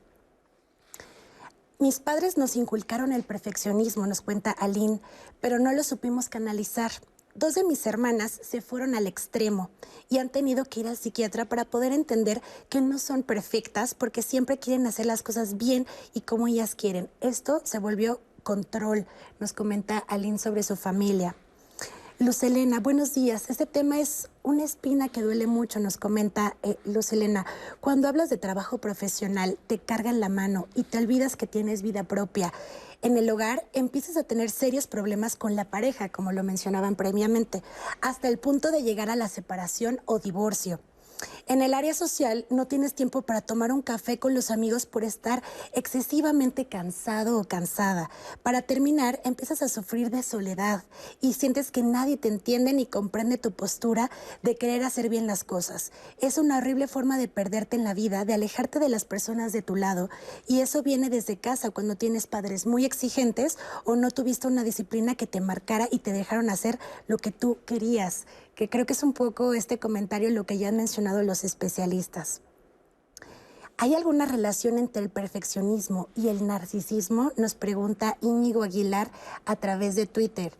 Mis padres nos inculcaron el perfeccionismo, nos cuenta Aline, pero no lo supimos canalizar. Dos de mis hermanas se fueron al extremo y han tenido que ir al psiquiatra para poder entender que no son perfectas porque siempre quieren hacer las cosas bien y como ellas quieren. Esto se volvió control, nos comenta Aline sobre su familia. Luz Elena, buenos días. Este tema es una espina que duele mucho, nos comenta eh, Luz Elena. Cuando hablas de trabajo profesional, te cargan la mano y te olvidas que tienes vida propia en el hogar empiezas a tener serios problemas con la pareja, como lo mencionaban previamente, hasta el punto de llegar a la separación o divorcio. En el área social no tienes tiempo para tomar un café con los amigos por estar excesivamente cansado o cansada. Para terminar, empiezas a sufrir de soledad y sientes que nadie te entiende ni comprende tu postura de querer hacer bien las cosas. Es una horrible forma de perderte en la vida, de alejarte de las personas de tu lado y eso viene desde casa cuando tienes padres muy exigentes o no tuviste una disciplina que te marcara y te dejaron hacer lo que tú querías que creo que es un poco este comentario lo que ya han mencionado los especialistas. ¿Hay alguna relación entre el perfeccionismo y el narcisismo? Nos pregunta Íñigo Aguilar a través de Twitter.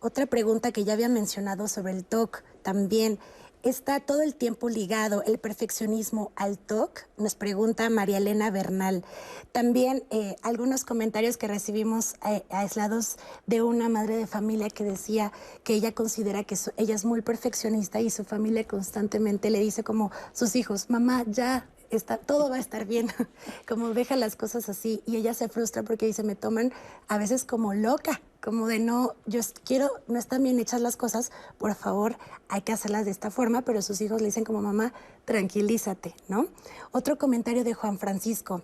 Otra pregunta que ya había mencionado sobre el TOC también está todo el tiempo ligado el perfeccionismo al TOC? Nos pregunta María Elena Bernal. También eh, algunos comentarios que recibimos eh, aislados de una madre de familia que decía que ella considera que ella es muy perfeccionista y su familia constantemente le dice como sus hijos, mamá, ya Está, todo va a estar bien, como deja las cosas así y ella se frustra porque dice, me toman a veces como loca, como de no, yo quiero, no están bien hechas las cosas, por favor, hay que hacerlas de esta forma, pero sus hijos le dicen como mamá, tranquilízate, ¿no? Otro comentario de Juan Francisco.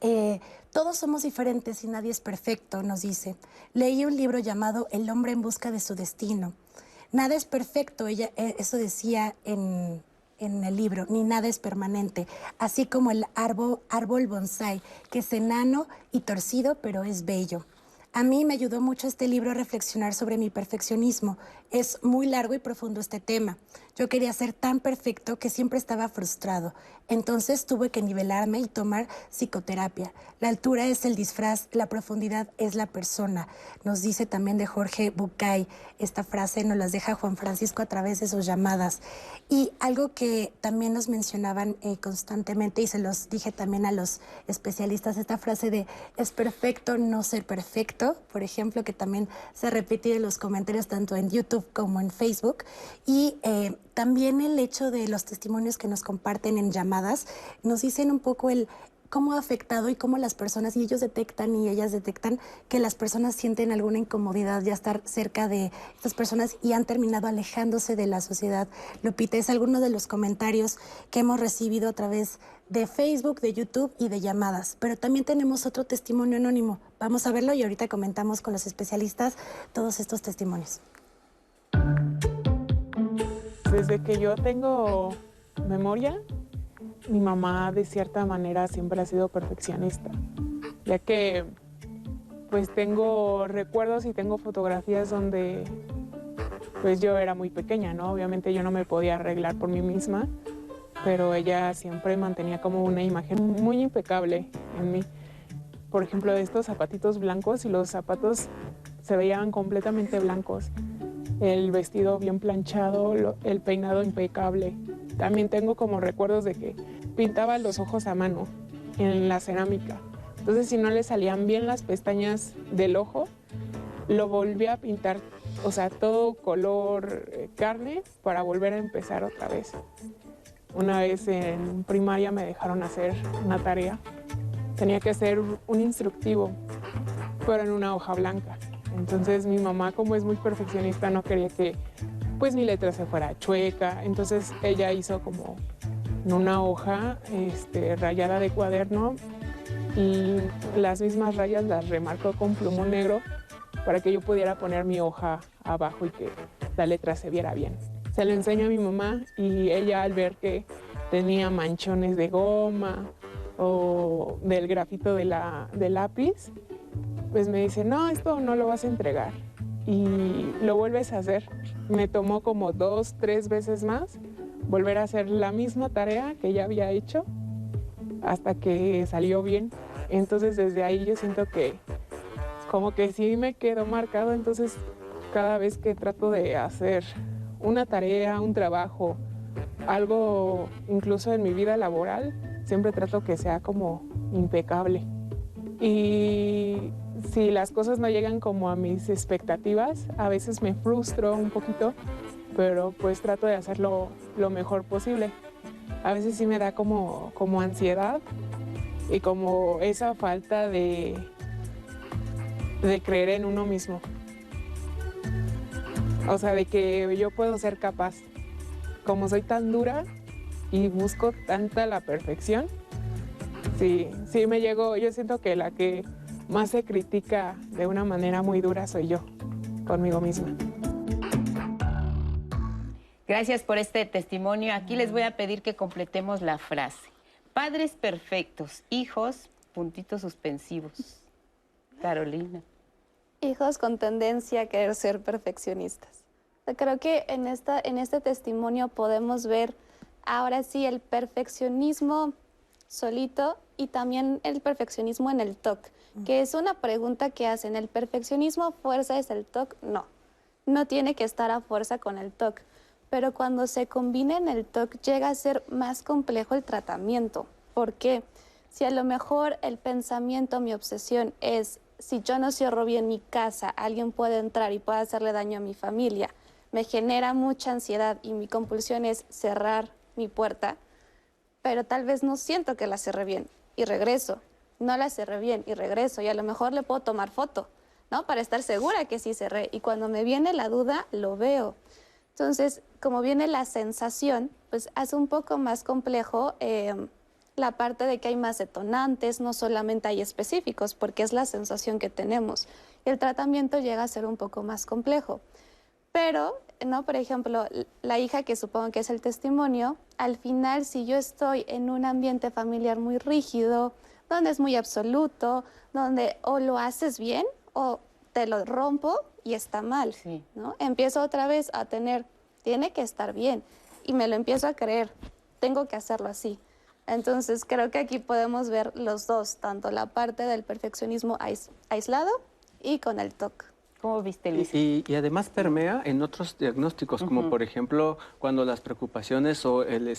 Eh, todos somos diferentes y nadie es perfecto, nos dice. Leí un libro llamado El hombre en busca de su destino. Nada es perfecto, ella, eh, eso decía en, en el libro, ni nada es permanente, así como el árbol, árbol bonsai, que es enano y torcido, pero es bello. A mí me ayudó mucho este libro a reflexionar sobre mi perfeccionismo. Es muy largo y profundo este tema. Yo quería ser tan perfecto que siempre estaba frustrado. Entonces tuve que nivelarme y tomar psicoterapia. La altura es el disfraz, la profundidad es la persona. Nos dice también de Jorge Bucay. Esta frase nos las deja Juan Francisco a través de sus llamadas. Y algo que también nos mencionaban eh, constantemente y se los dije también a los especialistas, esta frase de es perfecto no ser perfecto, por ejemplo, que también se repite en los comentarios tanto en YouTube como en Facebook. Y eh, también el hecho de los testimonios que nos comparten en llamadas nos dicen un poco el cómo ha afectado y cómo las personas, y ellos detectan y ellas detectan que las personas sienten alguna incomodidad ya estar cerca de estas personas y han terminado alejándose de la sociedad. Lupita, es alguno de los comentarios que hemos recibido a través de Facebook, de YouTube y de llamadas. Pero también tenemos otro testimonio anónimo. Vamos a verlo y ahorita comentamos con los especialistas todos estos testimonios desde que yo tengo memoria, mi mamá de cierta manera siempre ha sido perfeccionista, ya que pues tengo recuerdos y tengo fotografías donde pues yo era muy pequeña, ¿no? Obviamente yo no me podía arreglar por mí misma, pero ella siempre mantenía como una imagen muy impecable en mí. Por ejemplo, estos zapatitos blancos y los zapatos se veían completamente blancos. El vestido bien planchado, el peinado impecable. También tengo como recuerdos de que pintaba los ojos a mano en la cerámica. Entonces, si no le salían bien las pestañas del ojo, lo volví a pintar, o sea, todo color eh, carne para volver a empezar otra vez. Una vez en primaria me dejaron hacer una tarea. Tenía que hacer un instructivo, pero en una hoja blanca. Entonces mi mamá, como es muy perfeccionista, no quería que pues mi letra se fuera chueca. Entonces ella hizo como una hoja este, rayada de cuaderno y las mismas rayas las remarcó con plumón negro para que yo pudiera poner mi hoja abajo y que la letra se viera bien. Se lo enseño a mi mamá y ella al ver que tenía manchones de goma o del grafito de la, lápiz, pues me dice, no, esto no lo vas a entregar. Y lo vuelves a hacer. Me tomó como dos, tres veces más volver a hacer la misma tarea que ya había hecho hasta que salió bien. Entonces desde ahí yo siento que como que sí me quedó marcado, entonces cada vez que trato de hacer una tarea, un trabajo, algo incluso en mi vida laboral, siempre trato que sea como impecable. Y si las cosas no llegan como a mis expectativas, a veces me frustro un poquito, pero pues trato de hacerlo lo mejor posible. A veces sí me da como, como ansiedad y como esa falta de, de creer en uno mismo. O sea, de que yo puedo ser capaz. Como soy tan dura y busco tanta la perfección, sí, sí me llego, yo siento que la que más se critica de una manera muy dura soy yo, conmigo misma. Gracias por este testimonio. Aquí les voy a pedir que completemos la frase. Padres perfectos, hijos, puntitos suspensivos. Carolina. Hijos con tendencia a querer ser perfeccionistas. Creo que en, esta, en este testimonio podemos ver ahora sí el perfeccionismo solito y también el perfeccionismo en el TOC, que es una pregunta que hacen, ¿el perfeccionismo fuerza es el TOC? No, no tiene que estar a fuerza con el TOC pero cuando se combina en el TOC llega a ser más complejo el tratamiento. ¿Por qué? Si a lo mejor el pensamiento, mi obsesión es, si yo no cierro bien mi casa, alguien puede entrar y puede hacerle daño a mi familia, me genera mucha ansiedad y mi compulsión es cerrar mi puerta, pero tal vez no siento que la cerré bien y regreso, no la cerré bien y regreso y a lo mejor le puedo tomar foto, ¿no? Para estar segura que sí cerré y cuando me viene la duda lo veo. Entonces, como viene la sensación, pues hace un poco más complejo em, la parte de que hay más detonantes, no solamente hay específicos, porque es la sensación que tenemos. El tratamiento llega a ser un poco más complejo. Pero, ¿no? por ejemplo, la hija que supongo que es el testimonio, al final, si yo estoy en un ambiente familiar muy rígido, donde es muy absoluto, donde o lo haces bien o te lo rompo y está mal, ¿no? Empiezo otra vez a tener, tiene que estar bien, y me lo empiezo a creer, tengo que hacerlo así. Entonces creo que aquí podemos ver los dos, tanto la parte del perfeccionismo aislado y con el TOC. ¿Cómo viste, Luis? Y, además permea en otros diagnósticos, como por ejemplo cuando las preocupaciones o el,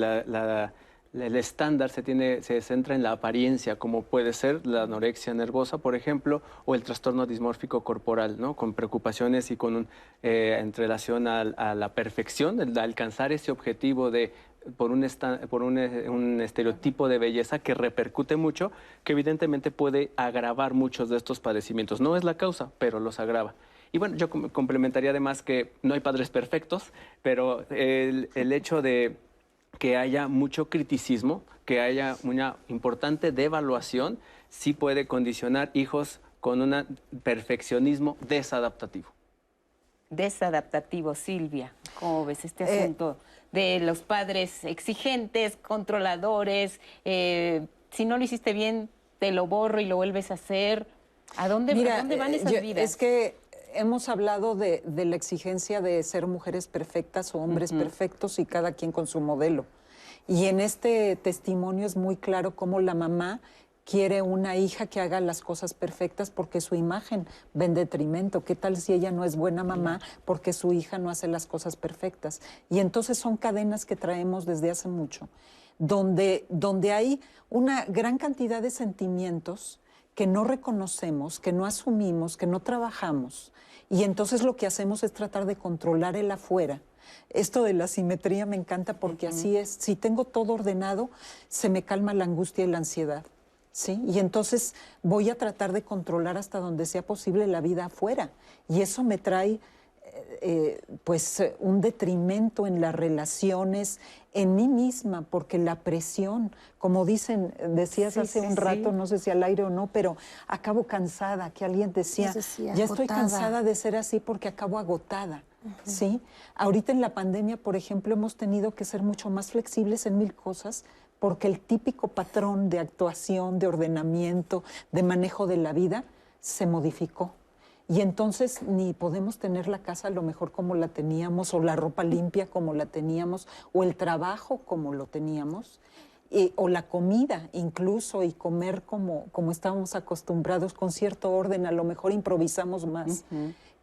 la el estándar se, tiene, se centra en la apariencia, como puede ser la anorexia nervosa, por ejemplo, o el trastorno dismórfico corporal, ¿no? con preocupaciones y con un, eh, en relación a, la perfección, de alcanzar ese objetivo de por, un, por un, un, estereotipo de belleza que repercute mucho, que evidentemente puede agravar muchos de estos padecimientos. No es la causa, pero los agrava. Y bueno, yo complementaría además que no hay padres perfectos, pero el, el hecho de que haya mucho criticismo, que haya una importante devaluación, sí puede condicionar hijos con un perfeccionismo desadaptativo. Desadaptativo, Silvia, ¿cómo ves este eh, asunto de los padres exigentes, controladores? Eh, si no lo hiciste bien, te lo borro y lo vuelves a hacer. ¿A dónde, ¿a dónde van esas vidas? Es que hemos hablado de, de la exigencia de ser mujeres perfectas o hombres perfectos y cada quien con su modelo. Y en este testimonio es muy claro cómo la mamá quiere una hija que haga las cosas perfectas porque su imagen va en detrimento. ¿Qué tal si ella no es buena mamá porque su hija no hace las cosas perfectas? Y entonces son cadenas que traemos desde hace mucho, donde, donde hay una gran cantidad de sentimientos que no reconocemos, que no asumimos, que no trabajamos. Y entonces lo que hacemos es tratar de controlar el afuera. Esto de la simetría me encanta porque así es. Si tengo todo ordenado, se me calma la angustia y la ansiedad. ¿Sí? Y entonces voy a tratar de controlar hasta donde sea posible la vida afuera. Y eso me trae eh, pues eh, un detrimento en las relaciones, en mí misma, porque la presión, como dicen, decías Sí, hace sí, un rato, sí. no sé si al aire o no, pero acabo cansada, que alguien decía, ya estoy agotada". cansada de ser así porque acabo agotada. ¿sí? Ahorita en la pandemia, por ejemplo, hemos tenido que ser mucho más flexibles en mil cosas porque el típico patrón de actuación, de ordenamiento, de manejo de la vida se modificó. Y entonces ni podemos tener la casa a lo mejor como la teníamos, o la ropa limpia como la teníamos, o el trabajo como lo teníamos, o la comida incluso, y comer como, como estábamos acostumbrados, con cierto orden, a lo mejor improvisamos más.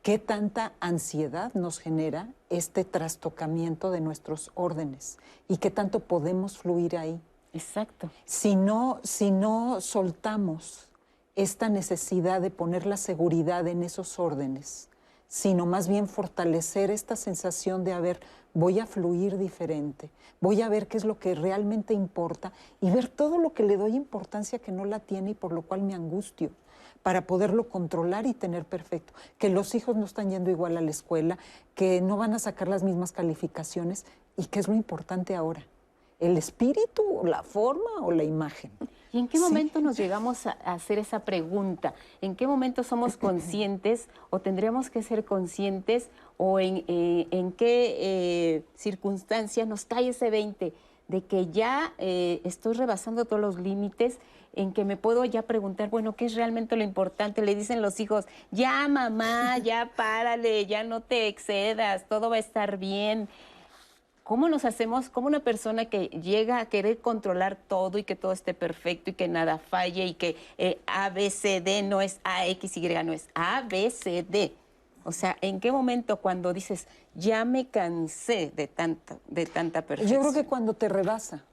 ¿Qué tanta ansiedad nos genera este trastocamiento de nuestros órdenes? ¿Y qué tanto podemos fluir ahí? Exacto. Si no, si no soltamos esta necesidad de poner la seguridad en esos órdenes, sino más bien fortalecer esta sensación de, a ver, voy a fluir diferente, voy a ver qué es lo que realmente importa y ver todo lo que le doy importancia que no la tiene y por lo cual me angustio para poderlo controlar y tener perfecto. Que los hijos no están yendo igual a la escuela, que no van a sacar las mismas calificaciones y qué es lo importante ahora, el espíritu, la forma o la imagen. ¿Y en qué Sí. momento nos llegamos a a hacer esa pregunta? ¿En qué momento somos conscientes o tendríamos que ser conscientes o en, eh, en qué eh, circunstancias nos cae ese 20 de que ya eh, estoy rebasando todos los límites? En que me puedo ya preguntar, bueno, ¿qué es realmente lo importante? Le dicen los hijos, ya mamá, ya párale, ya no te excedas, todo va a estar bien. ¿Cómo nos hacemos, como una persona que llega a querer controlar todo y que todo esté perfecto y que nada falle y que eh, ABCD no es AXY, no es ABCD? O sea, ¿en qué momento cuando dices, ya me cansé de tanta, de tanta perfección? Yo creo que cuando te rebasa,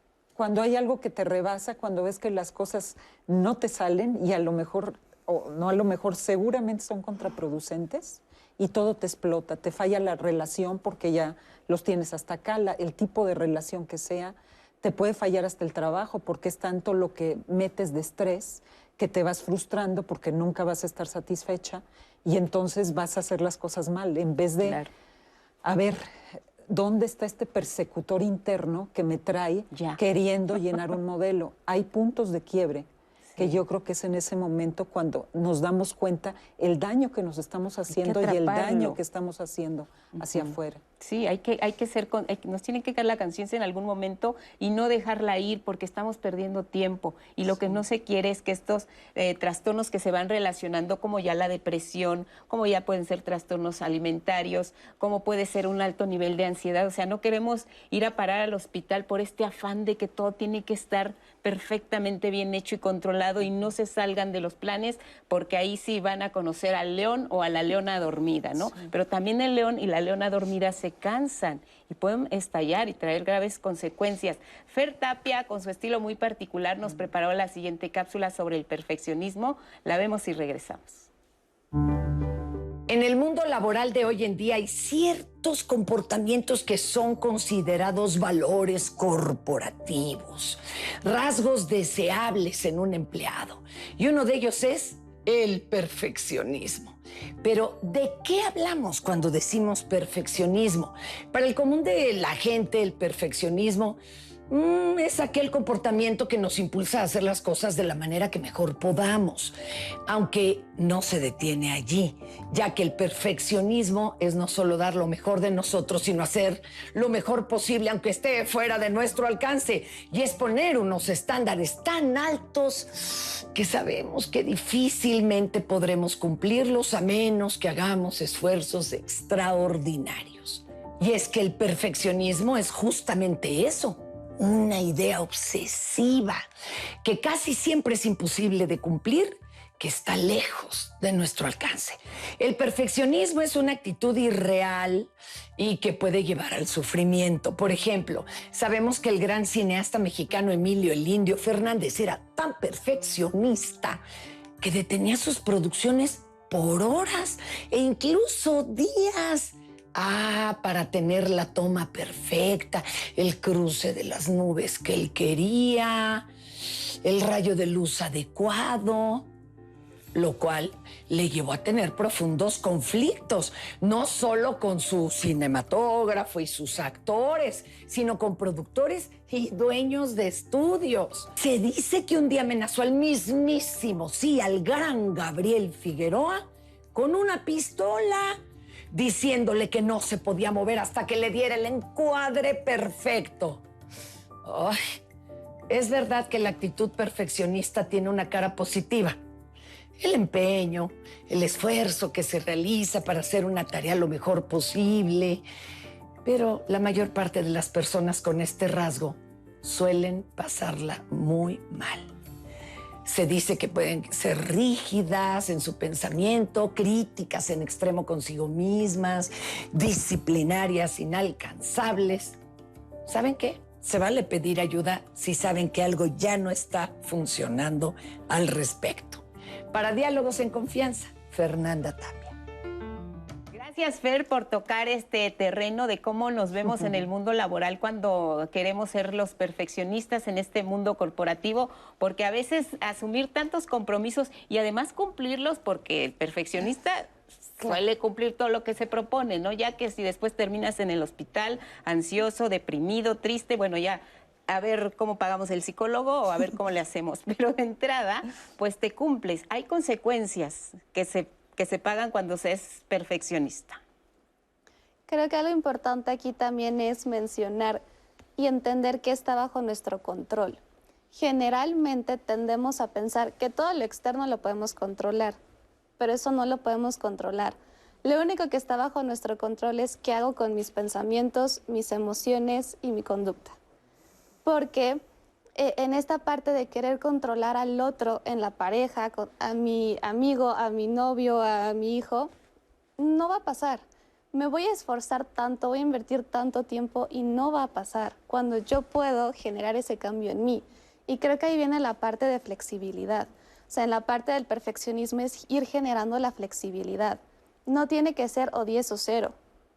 cuando hay algo que te rebasa, cuando ves que las cosas no te salen y a lo mejor, o no a lo mejor, seguramente son contraproducentes y todo te explota, te falla la relación porque ya los tienes hasta acá, la- el tipo de relación que sea, te puede fallar hasta el trabajo porque es tanto lo que metes de estrés que te vas frustrando porque nunca vas a estar satisfecha y entonces vas a hacer las cosas mal en vez de Claro. a ver, ¿dónde está este persecutor interno que me trae Ya. queriendo llenar un modelo? Hay puntos de quiebre que yo creo que es en ese momento cuando nos damos cuenta el daño que nos estamos haciendo y el daño que estamos haciendo hacia afuera. Sí, hay que, hay que ser, con- hay nos tiene que caer la conciencia en algún momento y no dejarla ir porque estamos perdiendo tiempo. Y lo que no se quiere es que estos eh, trastornos que se van relacionando, como ya la depresión, como ya pueden ser trastornos alimentarios, como puede ser un alto nivel de ansiedad. O sea, no queremos ir a parar al hospital por este afán de que todo tiene que estar perfectamente bien hecho y controlado y no se salgan de los planes porque ahí sí van a conocer al león o a la leona dormida, ¿no? Pero también el león y la leona dormida se cansan y pueden estallar y traer graves consecuencias. Fer Tapia, con su estilo muy particular, nos preparó la siguiente cápsula sobre el perfeccionismo. La vemos y regresamos. En el mundo laboral de hoy en día hay ciertos comportamientos que son considerados valores corporativos, rasgos deseables en un empleado. Y uno de ellos es el perfeccionismo. Pero ¿de qué hablamos cuando decimos perfeccionismo? Para el común de la gente, el perfeccionismo Mm, es aquel comportamiento que nos impulsa a hacer las cosas de la manera que mejor podamos, aunque no se detiene allí, ya que el perfeccionismo es no solo dar lo mejor de nosotros, sino hacer lo mejor posible, aunque esté fuera de nuestro alcance, y es poner unos estándares tan altos que sabemos que difícilmente podremos cumplirlos a menos que hagamos esfuerzos extraordinarios. Y es que el perfeccionismo es justamente eso una idea obsesiva que casi siempre es imposible de cumplir, que está lejos de nuestro alcance. El perfeccionismo es una actitud irreal y que puede llevar al sufrimiento. Por ejemplo, sabemos que el gran cineasta mexicano Emilio el Indio Fernández era tan perfeccionista que detenía sus producciones por horas e incluso días Ah, para tener la toma perfecta, el cruce de las nubes que él quería, el rayo de luz adecuado, lo cual le llevó a tener profundos conflictos, no solo con su cinematógrafo y sus actores, sino con productores y dueños de estudios. Se dice que un día amenazó al mismísimo, sí, al gran Gabriel Figueroa, con una pistola diciéndole que no se podía mover hasta que le diera el encuadre perfecto. es verdad que la actitud perfeccionista tiene una cara positiva. El empeño, el esfuerzo que se realiza para hacer una tarea lo mejor posible. Pero la mayor parte de las personas con este rasgo suelen pasarla muy mal. Se dice que pueden ser rígidas en su pensamiento, críticas en extremo consigo mismas, disciplinarias inalcanzables. ¿Saben qué? Se vale pedir ayuda si saben que algo ya no está funcionando al respecto. Para diálogos en confianza, Fernanda Tapia. Gracias, Fer, por tocar este terreno de cómo nos vemos en el mundo laboral cuando queremos ser los perfeccionistas en este mundo corporativo, porque a veces asumir tantos compromisos y además cumplirlos, porque el perfeccionista suele cumplir todo lo que se propone, ¿no? Ya que si después terminas en el hospital ansioso, deprimido, triste, bueno, ya a ver cómo pagamos el psicólogo o a ver cómo le hacemos. Pero de entrada, pues te cumples. Hay consecuencias que se que se pagan cuando se es perfeccionista. Creo que algo importante aquí también es mencionar y entender que está bajo nuestro control. Generalmente tendemos a pensar que todo lo externo lo podemos controlar, pero eso no lo podemos controlar. Lo único que está bajo nuestro control es qué hago con mis pensamientos, mis emociones y mi conducta. Porque eh, en esta parte de querer controlar al otro en la pareja, a mi amigo, a mi novio, a mi hijo, no va a pasar. Me voy a esforzar tanto, voy a invertir tanto tiempo y no va a pasar cuando yo puedo generar ese cambio en mí. Y creo que ahí viene la parte de flexibilidad. O sea, en la parte del perfeccionismo es ir generando la flexibilidad. No tiene que ser o 10 o 0,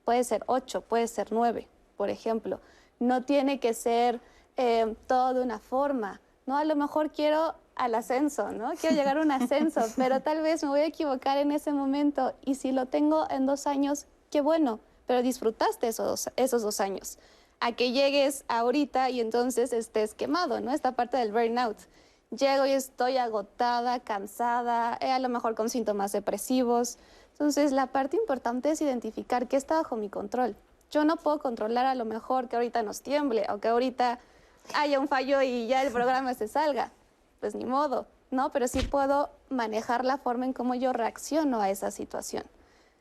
puede ser 8, puede ser 9, por ejemplo. No tiene que ser eh, todo de una forma, ¿no? A lo mejor quiero al ascenso, ¿no? Quiero llegar a un ascenso, pero tal vez me voy a equivocar en ese momento y si lo tengo en dos años, qué bueno, pero disfrutaste esos, esos dos años. A que llegues ahorita y entonces estés quemado, ¿no? Esta parte del burnout. Llego y estoy agotada, cansada, eh, a lo mejor con síntomas depresivos. Entonces, la parte importante es identificar qué está bajo mi control. Yo no puedo controlar a lo mejor que ahorita nos tiemble o que ahorita haya un fallo y ya el programa se salga. Pues ni modo, ¿no? Pero sí puedo manejar la forma en cómo yo reacciono a esa situación.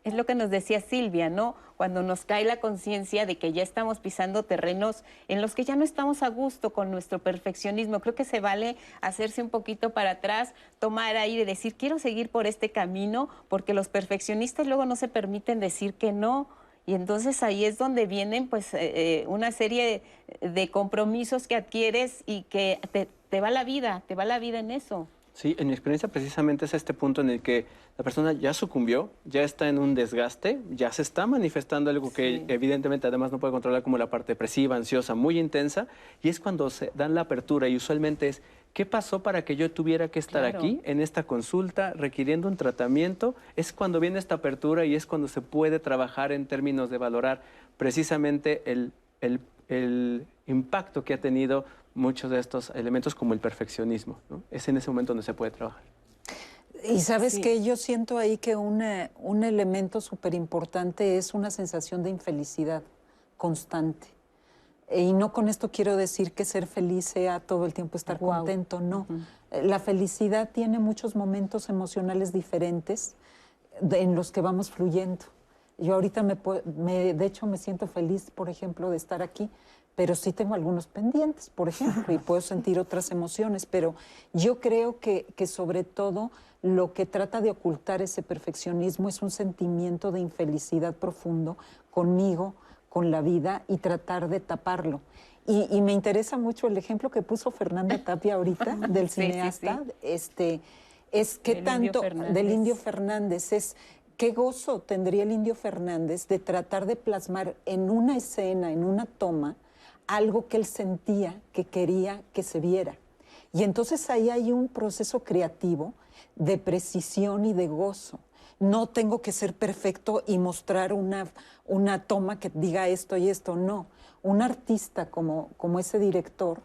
Es lo que nos decía Silvia, ¿no? Cuando nos cae la conciencia de que ya estamos pisando terrenos en los que ya no estamos a gusto con nuestro perfeccionismo. Creo que se vale hacerse un poquito para atrás, tomar aire y decir, quiero seguir por este camino, porque los perfeccionistas luego no se permiten decir que no y entonces ahí es donde vienen pues eh, eh, una serie de, compromisos que adquieres y que te, te va la vida, te va la vida en eso. Sí, en mi experiencia precisamente es este punto en el que la persona ya sucumbió, ya está en un desgaste, ya se está manifestando algo que evidentemente además no puede controlar como la parte depresiva, ansiosa, muy intensa, y es cuando se dan la apertura y usualmente es, ¿qué pasó para que yo tuviera que estar aquí en esta consulta requiriendo un tratamiento? Es cuando viene esta apertura y es cuando se puede trabajar en términos de valorar precisamente el, el el impacto que ha tenido muchos de estos elementos como el perfeccionismo. ¿no? Es en ese momento donde se puede trabajar. Y sabes que yo siento ahí que una, un elemento súper importante es una sensación de infelicidad constante. Y no con esto quiero decir que ser feliz sea todo el tiempo estar contento, no. La felicidad tiene muchos momentos emocionales diferentes en los que vamos fluyendo. Yo ahorita me, me, de hecho me siento feliz, por ejemplo, de estar aquí, pero sí tengo algunos pendientes, por ejemplo, y puedo sentir otras emociones, pero yo creo que, que sobre todo lo que trata de ocultar ese perfeccionismo es un sentimiento de infelicidad profundo conmigo, con la vida y tratar de taparlo. Y, me interesa mucho el ejemplo que puso Fernanda Tapia ahorita del cineasta, este es qué tanto del Indio Fernández es qué gozo tendría el Indio Fernández de tratar de plasmar en una escena, en una toma, algo que él sentía que quería que se viera. Y entonces ahí hay un proceso creativo de precisión y de gozo. No tengo que ser perfecto y mostrar una, una toma que diga esto y esto, no. Un artista como, como ese director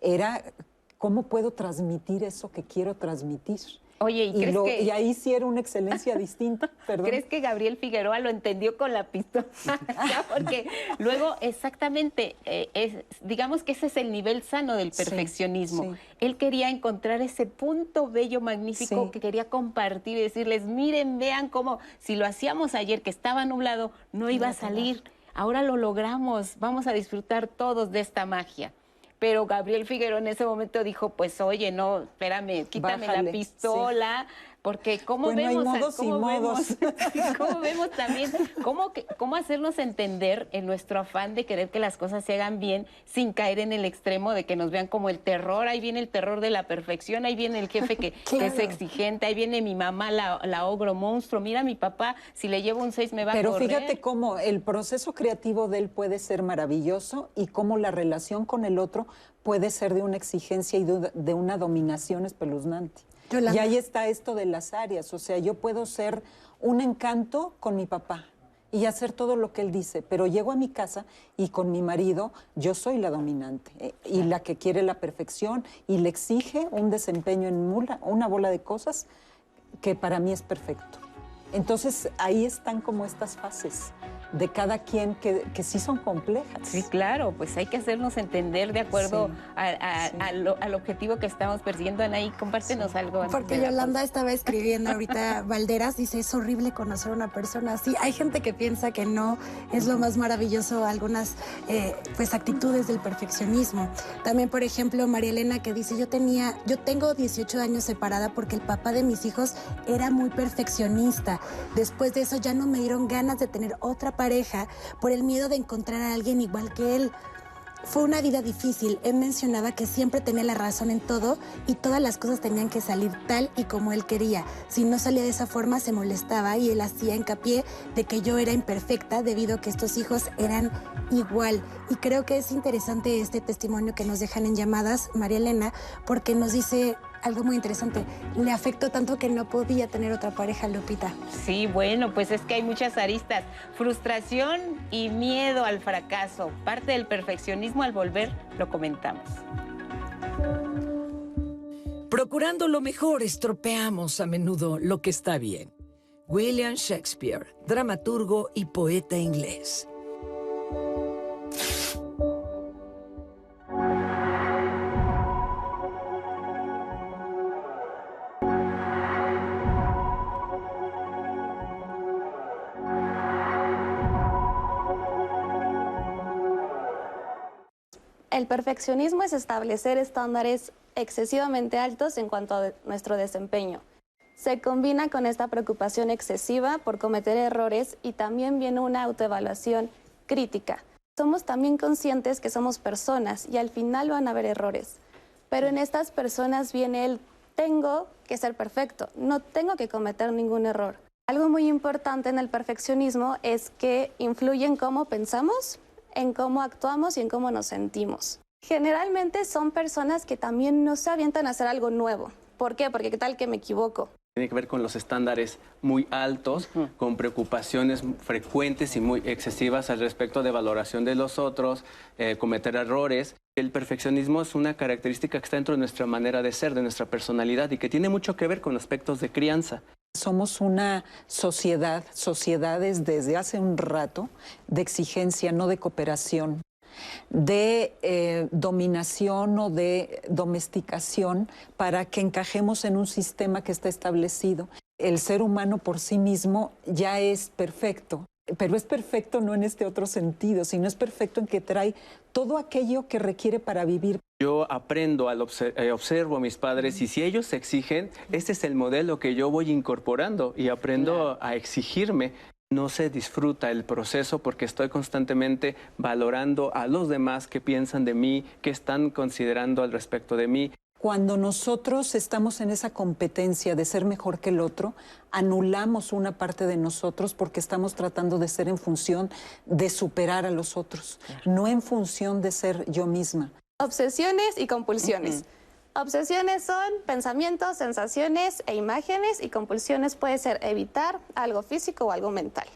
era cómo puedo transmitir eso que quiero transmitir. Oye, ¿y, crees que... y ahí sí era una excelencia distinta. ¿Crees que Gabriel Figueroa lo entendió con la pistola? Porque luego, exactamente, eh, es, digamos que ese es el nivel sano del perfeccionismo. Él quería encontrar ese punto bello, magnífico, que quería compartir y decirles, miren, vean cómo, si lo hacíamos ayer que estaba nublado, no iba a salir. Ahora lo logramos, vamos a disfrutar todos de esta magia pero Gabriel Figueroa en ese momento dijo, pues oye, no, espérame, quítame la pistola, porque cómo vemos, cómo, vemos cómo vemos también, cómo, cómo hacernos entender en nuestro afán de querer que las cosas se hagan bien sin caer en el extremo de que nos vean como el terror, ahí viene el terror de la perfección, ahí viene el jefe que, es exigente, ahí viene mi mamá, la, ogro monstruo, mira mi papá, si le llevo un 6 me va Pero a correr. Pero fíjate cómo el proceso creativo de él puede ser maravilloso y cómo la relación con el otro puede ser de una exigencia y de una dominación espeluznante. Y ahí está esto de las áreas, o sea, yo puedo ser un encanto con mi papá y hacer todo lo que él dice, pero llego a mi casa y con mi marido yo soy la dominante eh, y la que quiere la perfección y le exige un desempeño en mula, una bola de cosas que para mí es perfecto. Entonces ahí están como estas fases de cada quien que, que, sí son complejas. Sí, claro, pues hay que hacernos entender de acuerdo al objetivo que estamos persiguiendo. Anaí, compártenos algo. Porque Yolanda estaba escribiendo ahorita, Valderas dice, es horrible conocer a una persona así. Hay gente que piensa que no es lo más maravilloso algunas eh, pues actitudes del perfeccionismo. También, por ejemplo, María Elena que dice, yo tenía, yo tengo 18 años separada porque el papá de mis hijos era muy perfeccionista. Después de eso ya no me dieron ganas de tener otra pareja por el miedo de encontrar a alguien igual que él. Fue una vida difícil. Él mencionaba que siempre tenía la razón en todo y todas las cosas tenían que salir tal y como él quería. Si no salía de esa forma se molestaba y él hacía hincapié de que yo era imperfecta debido a que estos hijos eran igual. Y creo que es interesante este testimonio que nos dejan en llamadas, María Elena, porque nos dice algo muy interesante. Le afectó tanto que no podía tener otra pareja, Lupita. Sí, bueno, pues es que hay muchas aristas. Frustración y miedo al fracaso. Parte del perfeccionismo al volver lo comentamos. Procurando lo mejor, estropeamos a menudo lo que está bien. William Shakespeare, dramaturgo y poeta inglés. El perfeccionismo es establecer estándares excesivamente altos en cuanto a nuestro desempeño. Se combina con esta preocupación excesiva por cometer errores y también viene una autoevaluación crítica. Somos también conscientes que somos personas y al final van a haber errores. Pero en estas personas viene el tengo que ser perfecto, no tengo que cometer ningún error. Algo muy importante en el perfeccionismo es que influye en cómo pensamos, en cómo actuamos y en cómo nos sentimos. Generalmente son personas que también no se avientan a hacer algo nuevo. ¿Por qué? Porque qué tal que me equivoco. Tiene que ver con los estándares muy altos, con preocupaciones frecuentes y muy excesivas al respecto de valoración de los otros, eh, cometer errores. El perfeccionismo es una característica que está dentro de nuestra manera de ser, de nuestra personalidad y que tiene mucho que ver con aspectos de crianza. Somos una sociedad, sociedades desde hace un rato de exigencia, no de cooperación de eh, dominación o de domesticación para que encajemos en un sistema que está establecido. El ser humano por sí mismo ya es perfecto, pero es perfecto no en este otro sentido, sino es perfecto en que trae todo aquello que requiere para vivir. Yo aprendo, al eh, observo a mis padres y si ellos exigen, este es el modelo que yo voy incorporando y aprendo a exigirme no se disfruta el proceso porque estoy constantemente valorando a los demás que piensan de mí, que están considerando al respecto de mí. Cuando nosotros estamos en esa competencia de ser mejor que el otro, anulamos una parte de nosotros porque estamos tratando de ser en función de superar a los otros, no en función de ser yo misma. Obsesiones y compulsiones. Obsesiones son pensamientos, sensaciones e imágenes y compulsiones puede ser evitar algo físico o algo mental.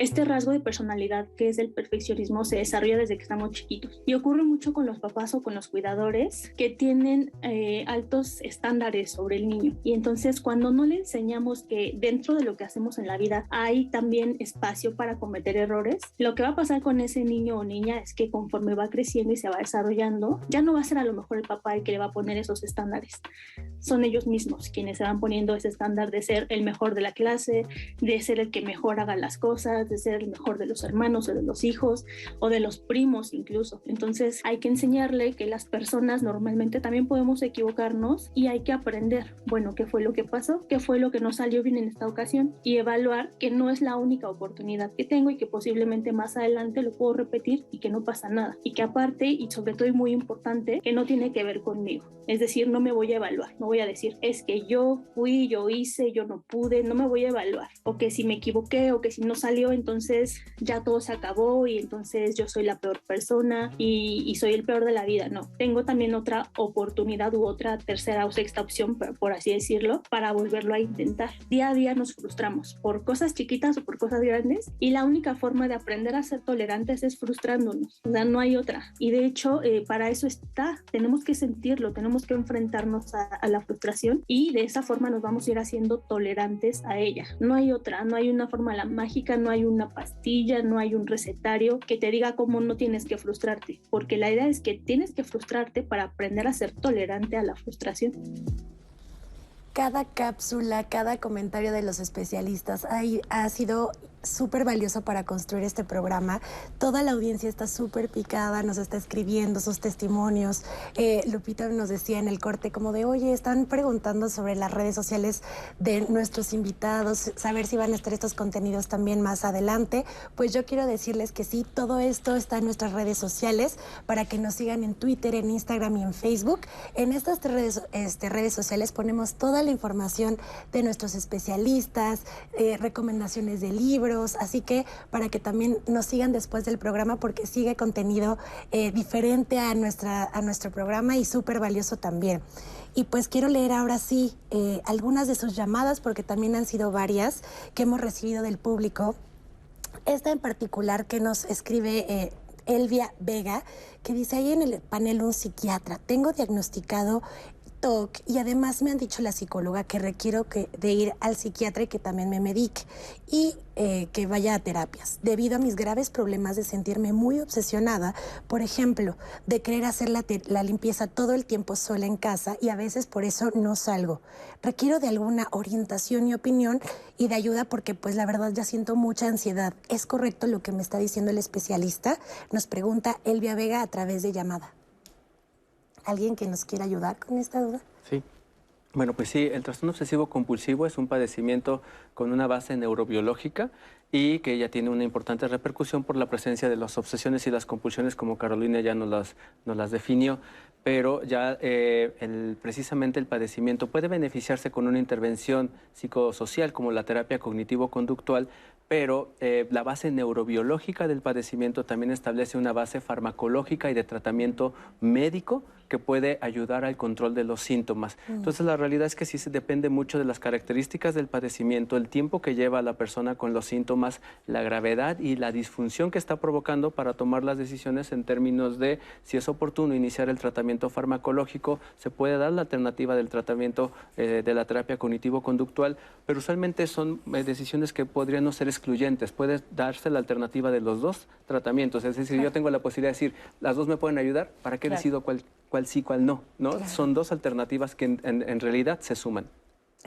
Este rasgo de personalidad que es el perfeccionismo se desarrolla desde que estamos chiquitos. Y ocurre mucho con los papás o con los cuidadores que tienen eh, altos estándares sobre el niño. Y entonces cuando no le enseñamos que dentro de lo que hacemos en la vida hay también espacio para cometer errores, lo que va a pasar con ese niño o niña es que conforme va creciendo y se va desarrollando, ya no va a ser a lo mejor el papá el que le va a poner esos estándares, son ellos mismos quienes se van poniendo ese estándar de ser el mejor de la clase, de ser el que mejor haga las cosas, de ser el mejor de los hermanos o de los hijos o de los primos incluso. Entonces hay que enseñarle que las personas normalmente también podemos equivocarnos y hay que aprender, bueno, qué fue lo que pasó, qué fue lo que no salió bien en esta ocasión y evaluar que no es la única oportunidad que tengo y que posiblemente más adelante lo puedo repetir y que no pasa nada. Y que aparte, y sobre todo y muy importante, que no tiene que ver conmigo. Es decir, no me voy a evaluar, no voy a decir, es que yo fui, yo hice, yo no pude, no me voy a evaluar. O que si me equivoqué o que si no salió, entonces ya todo se acabó y entonces yo soy la peor persona y, soy el peor de la vida. No, tengo también otra oportunidad u otra tercera o sexta opción, por así decirlo, para volverlo a intentar. Día a día nos frustramos por cosas chiquitas o por cosas grandes y la única forma de aprender a ser tolerantes es frustrándonos. O sea, no hay otra. Y de hecho, eh, para eso está. Tenemos que sentirlo, tenemos que enfrentarnos a, a la frustración y de esa forma nos vamos a ir haciendo tolerantes a ella. No hay otra, no hay una fórmula mágica, no hay una pastilla, no hay un recetario que te diga cómo no tienes que frustrarte, porque la idea es que tienes que frustrarte para aprender a ser tolerante a la frustración. Cada cápsula, cada comentario de los especialistas ha, sido súper valioso para construir este programa. Toda la audiencia está súper picada, nos está escribiendo sus testimonios. Eh, Lupita nos decía en el corte como de, oye, están preguntando sobre las redes sociales de nuestros invitados, saber si van a estar estos contenidos también más adelante. Pues yo quiero decirles que sí, todo esto está en nuestras redes sociales para que nos sigan en Twitter, en Instagram y en Facebook. En estas redes, este, redes sociales ponemos toda la información de nuestros especialistas, eh, recomendaciones de libros así que para que también nos sigan después del programa porque sigue contenido eh, diferente a, nuestra, a nuestro programa y súper valioso también. Y pues quiero leer ahora sí eh, algunas de sus llamadas porque también han sido varias que hemos recibido del público. Esta en particular que nos escribe eh, Elvia Vega, que dice ahí en el panel un psiquiatra, tengo diagnosticado y además me han dicho la psicóloga que requiero que, de ir al psiquiatra y que también me medique y eh, que vaya a terapias debido a mis graves problemas de sentirme muy obsesionada, por ejemplo, de querer hacer la, la limpieza todo el tiempo sola en casa y a veces por eso no salgo. Requiero de alguna orientación y opinión y de ayuda porque pues la verdad ya siento mucha ansiedad. ¿Es correcto lo que me está diciendo el especialista? Nos pregunta Elvia Vega a través de llamada. ¿Alguien que nos quiera ayudar con esta duda? Sí. Bueno, pues sí, el trastorno obsesivo compulsivo es un padecimiento con una base neurobiológica y que ya tiene una importante repercusión por la presencia de las obsesiones y las compulsiones, como Carolina ya nos las, definió, pero ya eh, el, precisamente el padecimiento puede beneficiarse con una intervención psicosocial como la terapia cognitivo-conductual, pero eh, la base neurobiológica del padecimiento también establece una base farmacológica y de tratamiento médico que puede ayudar al control de los síntomas. Mm. Entonces la realidad es que sí se depende mucho de las características del padecimiento, el tiempo que lleva la persona con los síntomas, la gravedad y la disfunción que está provocando para tomar las decisiones en términos de si es oportuno iniciar el tratamiento farmacológico, se puede dar la alternativa del tratamiento eh, de la terapia cognitivo-conductual, pero usualmente son eh, decisiones que podrían no ser excluyentes, puede darse la alternativa de los dos tratamientos, es decir, yo tengo la posibilidad de decir, las dos me pueden ayudar, ¿para qué decido cuál cuál sí, cuál no, ¿no? Son dos alternativas que en, realidad se suman.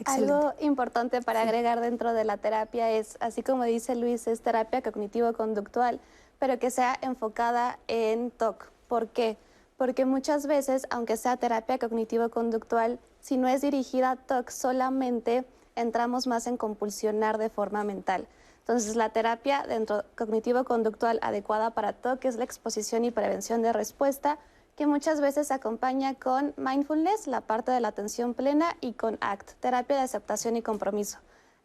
Algo importante para agregar dentro de la terapia es, así como dice Luis, es terapia cognitivo-conductual, pero que sea enfocada en TOC. ¿Por qué? Porque muchas veces, aunque sea terapia cognitivo-conductual, si no es dirigida a TOC solamente, entramos más en compulsionar de forma mental. Entonces, la terapia dentro cognitivo-conductual adecuada para TOC es la exposición y prevención de respuesta, que muchas veces se acompaña con mindfulness, la parte de la atención plena, y con ACT, terapia de aceptación y compromiso.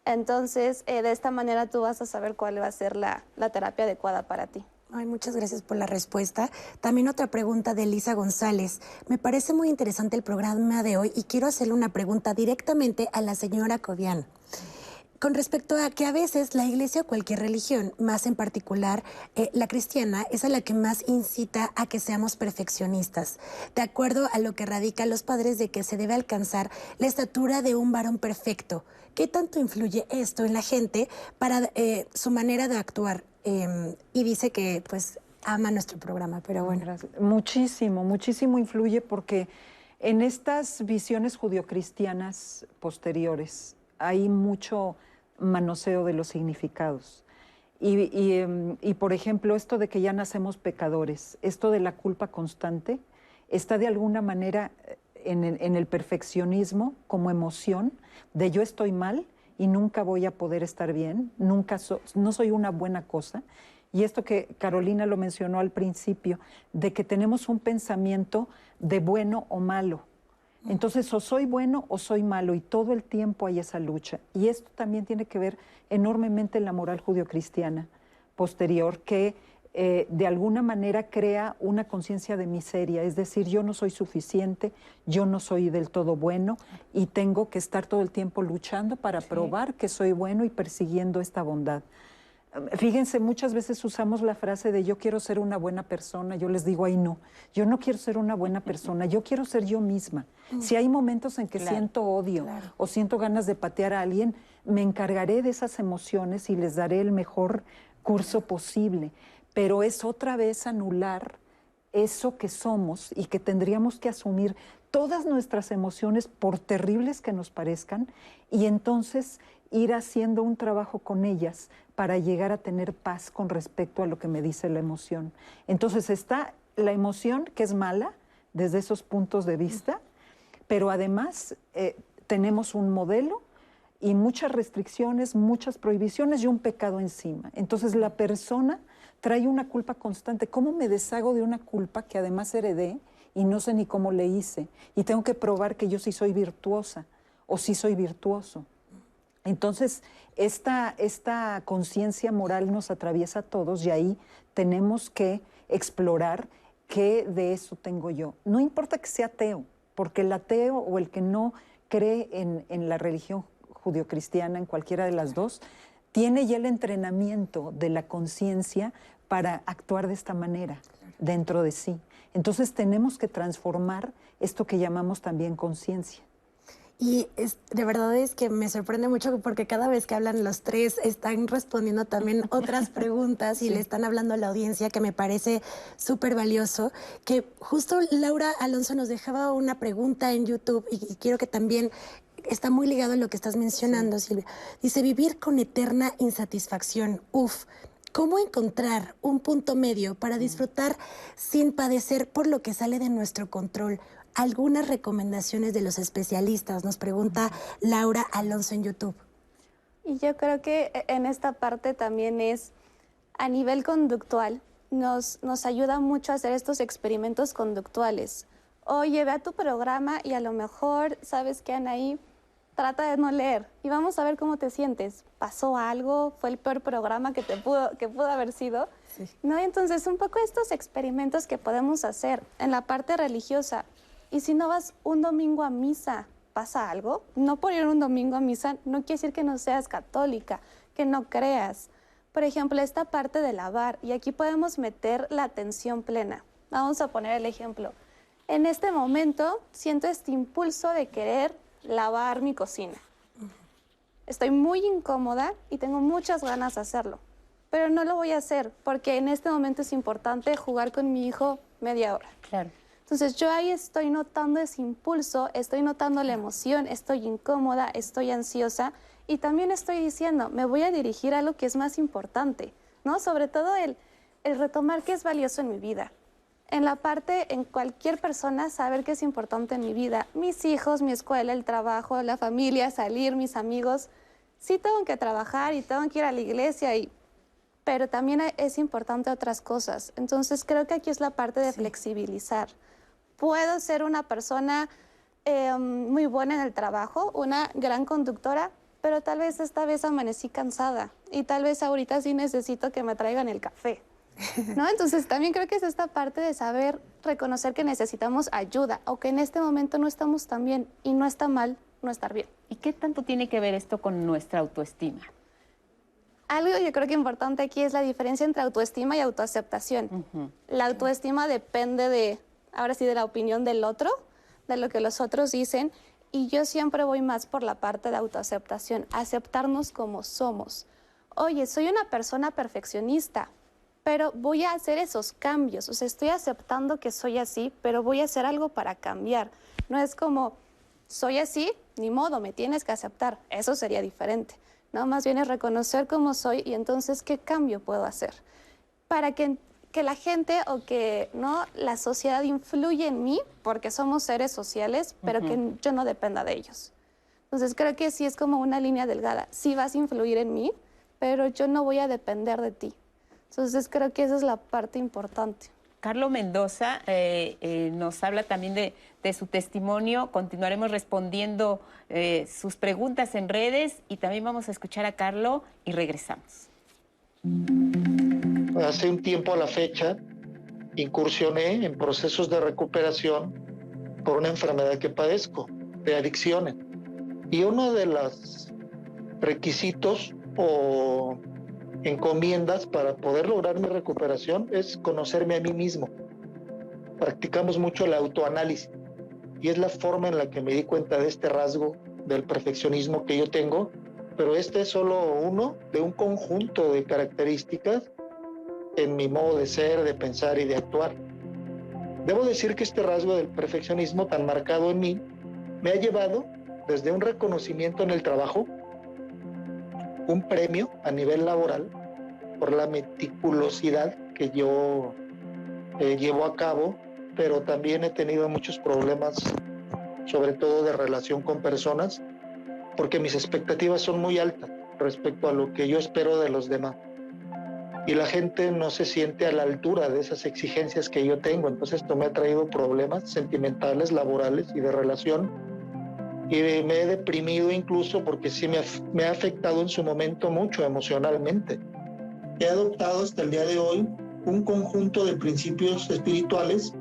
Entonces, eh, de esta manera tú vas a saber cuál va a ser la, la terapia adecuada para ti. Muchas gracias por la respuesta. También otra pregunta de Elisa González. Me parece muy interesante el programa de hoy y quiero hacerle una pregunta directamente a la señora Cobian con respecto a que a veces la iglesia o cualquier religión, más en particular eh, la cristiana, es a la que más incita a que seamos perfeccionistas, de acuerdo a lo que radican los padres de que se debe alcanzar la estatura de un varón perfecto. ¿Qué tanto influye esto en la gente para eh, su manera de actuar? Em, y dice que pues ama nuestro programa, pero bueno. Muchísimo, muchísimo influye porque en estas visiones judio-cristianas posteriores hay mucho manoseo de los significados. Em, y, por ejemplo, esto de que ya nacemos pecadores, esto de la culpa constante, está de alguna manera eh, en, el perfeccionismo como emoción de yo estoy mal y nunca voy a poder estar bien, nunca no soy una buena cosa. Y esto que Carolina lo mencionó al principio, de que tenemos un pensamiento de bueno o malo. Entonces, o soy bueno o soy malo, y todo el tiempo hay esa lucha. Y esto también tiene que ver enormemente en la moral judio-cristiana posterior, que eh, de alguna manera crea una conciencia de miseria, es decir, yo no soy suficiente, yo no soy del todo bueno y tengo que estar todo el tiempo luchando para probar que soy bueno y persiguiendo esta bondad. Fíjense, muchas veces usamos la frase de yo quiero ser una buena persona, yo les digo, ay no, yo no quiero ser una buena persona, yo quiero ser yo misma. Mm. Si hay momentos en que siento odio o siento ganas de patear a alguien, me encargaré de esas emociones y les daré el mejor curso posible. Pero es otra vez anular eso que somos y que tendríamos que asumir todas nuestras emociones, por terribles que nos parezcan, y entonces ir haciendo un trabajo con ellas para llegar a tener paz con respecto a lo que me dice la emoción. Entonces está la emoción que es mala desde esos puntos de vista, pero además eh, tenemos un modelo y muchas restricciones, muchas prohibiciones y un pecado encima. Entonces la persona trae una culpa constante. ¿Cómo me deshago de una culpa que además heredé y no sé ni cómo le hice? Y tengo que probar que yo sí soy virtuosa o sí soy virtuoso. Entonces, esta, esta conciencia moral nos atraviesa a todos y ahí tenemos que explorar qué de eso tengo yo. No importa que sea ateo, porque el ateo o el que no cree en, en la religión judio-cristiana, en cualquiera de las dos, tiene ya el entrenamiento de la conciencia para actuar de esta manera dentro de sí. Entonces tenemos que transformar esto que llamamos también conciencia. Y es, de verdad es que me sorprende mucho porque cada vez que hablan los tres están respondiendo también otras preguntas y le están hablando a la audiencia que me parece súper valioso. Que justo Laura Alonso nos dejaba una pregunta en YouTube y, quiero que también está muy ligado a lo que estás mencionando, Silvia. Dice, vivir con eterna insatisfacción. Uf, ¿Cómo encontrar un punto medio para mm. disfrutar sin padecer por lo que sale de nuestro control? Algunas recomendaciones de los especialistas, nos pregunta Laura Alonso en YouTube. Y yo creo que e, en esta parte también es a nivel conductual, nos, nos ayuda mucho a hacer estos experimentos conductuales. Oye, ve a tu programa y a lo mejor sabes que Anaí trata de no leer y vamos a ver cómo te sientes. ¿Pasó algo? ¿Fue el peor programa que, te pudo, que pudo haber sido? ¿No? Entonces, un poco estos experimentos que podemos hacer en la parte religiosa. Y si no vas un domingo a misa, ¿pasa algo? No por ir un domingo a misa no quiere decir que no seas católica, que no creas. Por ejemplo, esta parte de lavar, y aquí podemos meter la atención plena. Vamos a poner el ejemplo. En este momento siento este impulso de querer lavar mi cocina. Estoy muy incómoda y tengo muchas ganas de hacerlo, pero no lo voy a hacer porque en este momento es importante jugar con mi hijo media hora. Claro. Entonces yo ahí estoy notando ese impulso, estoy notando la emoción, estoy incómoda, estoy ansiosa y también estoy diciendo, me voy a dirigir a lo que es más importante, ¿no? Sobre todo el, el retomar qué es valioso en mi vida en la parte, en cualquier persona, saber qué es importante en mi vida. Mis hijos, mi escuela, el trabajo, la familia, salir, mis amigos. Sí tengo que trabajar y tengo que ir a la iglesia, y, pero también es importante otras cosas. Entonces creo que aquí es la parte de flexibilizar. Puedo ser una persona em, muy buena en el trabajo, una gran conductora, pero tal vez esta vez amanecí cansada y tal vez ahorita sí necesito que me traigan el café. ¿no? Entonces también creo que es esta parte de saber reconocer que necesitamos ayuda o que en este momento no estamos tan bien y no está mal no estar bien. ¿Y qué tanto tiene que ver esto con nuestra autoestima? Algo yo creo que importante aquí es la diferencia entre autoestima y autoaceptación. La autoestima depende de, ahora sí, de la opinión del otro, de lo que los otros dicen, y yo siempre voy más por la parte de autoaceptación, aceptarnos como somos. Oye, soy una persona perfeccionista, pero voy a hacer esos cambios. O sea, estoy aceptando que soy así, pero voy a hacer algo para cambiar. No es como, soy así, ni modo, me tienes que aceptar. Eso sería diferente. ¿no? Más bien es reconocer cómo soy y entonces qué cambio puedo hacer. Para que, que la gente o que ¿no? la sociedad influya en mí, porque somos seres sociales, pero que yo no dependa de ellos. Entonces creo que sí es como una línea delgada. Sí vas a influir en mí, pero yo no voy a depender de ti. Entonces creo que esa es la parte importante. Carlos Mendoza eh, eh, nos habla también de, su testimonio. Continuaremos respondiendo eh, sus preguntas en redes y también vamos a escuchar a Carlos y regresamos. Hace un tiempo a la fecha incursioné en procesos de recuperación por una enfermedad que padezco, de adicciones. Y uno de los requisitos o encomiendas para poder lograr mi recuperación es conocerme a mí mismo. Practicamos mucho el autoanálisis y es la forma en la que me di cuenta de este rasgo del perfeccionismo que yo tengo, pero este es solo uno de un conjunto de características en mi modo de ser, de pensar y de actuar. Debo decir que este rasgo del perfeccionismo tan marcado en mí me ha llevado desde un reconocimiento en el trabajo un premio a nivel laboral por la meticulosidad que yo eh, llevo a cabo, pero también he tenido muchos problemas, sobre todo de relación con personas, porque mis expectativas son muy altas respecto a lo que yo espero de los demás. Y la gente no se siente a la altura de esas exigencias que yo tengo. Entonces esto me ha traído problemas sentimentales, laborales y de relación y me he deprimido incluso porque sí me ha, me ha afectado en su momento mucho emocionalmente. He adoptado hasta el día de hoy un conjunto de principios espirituales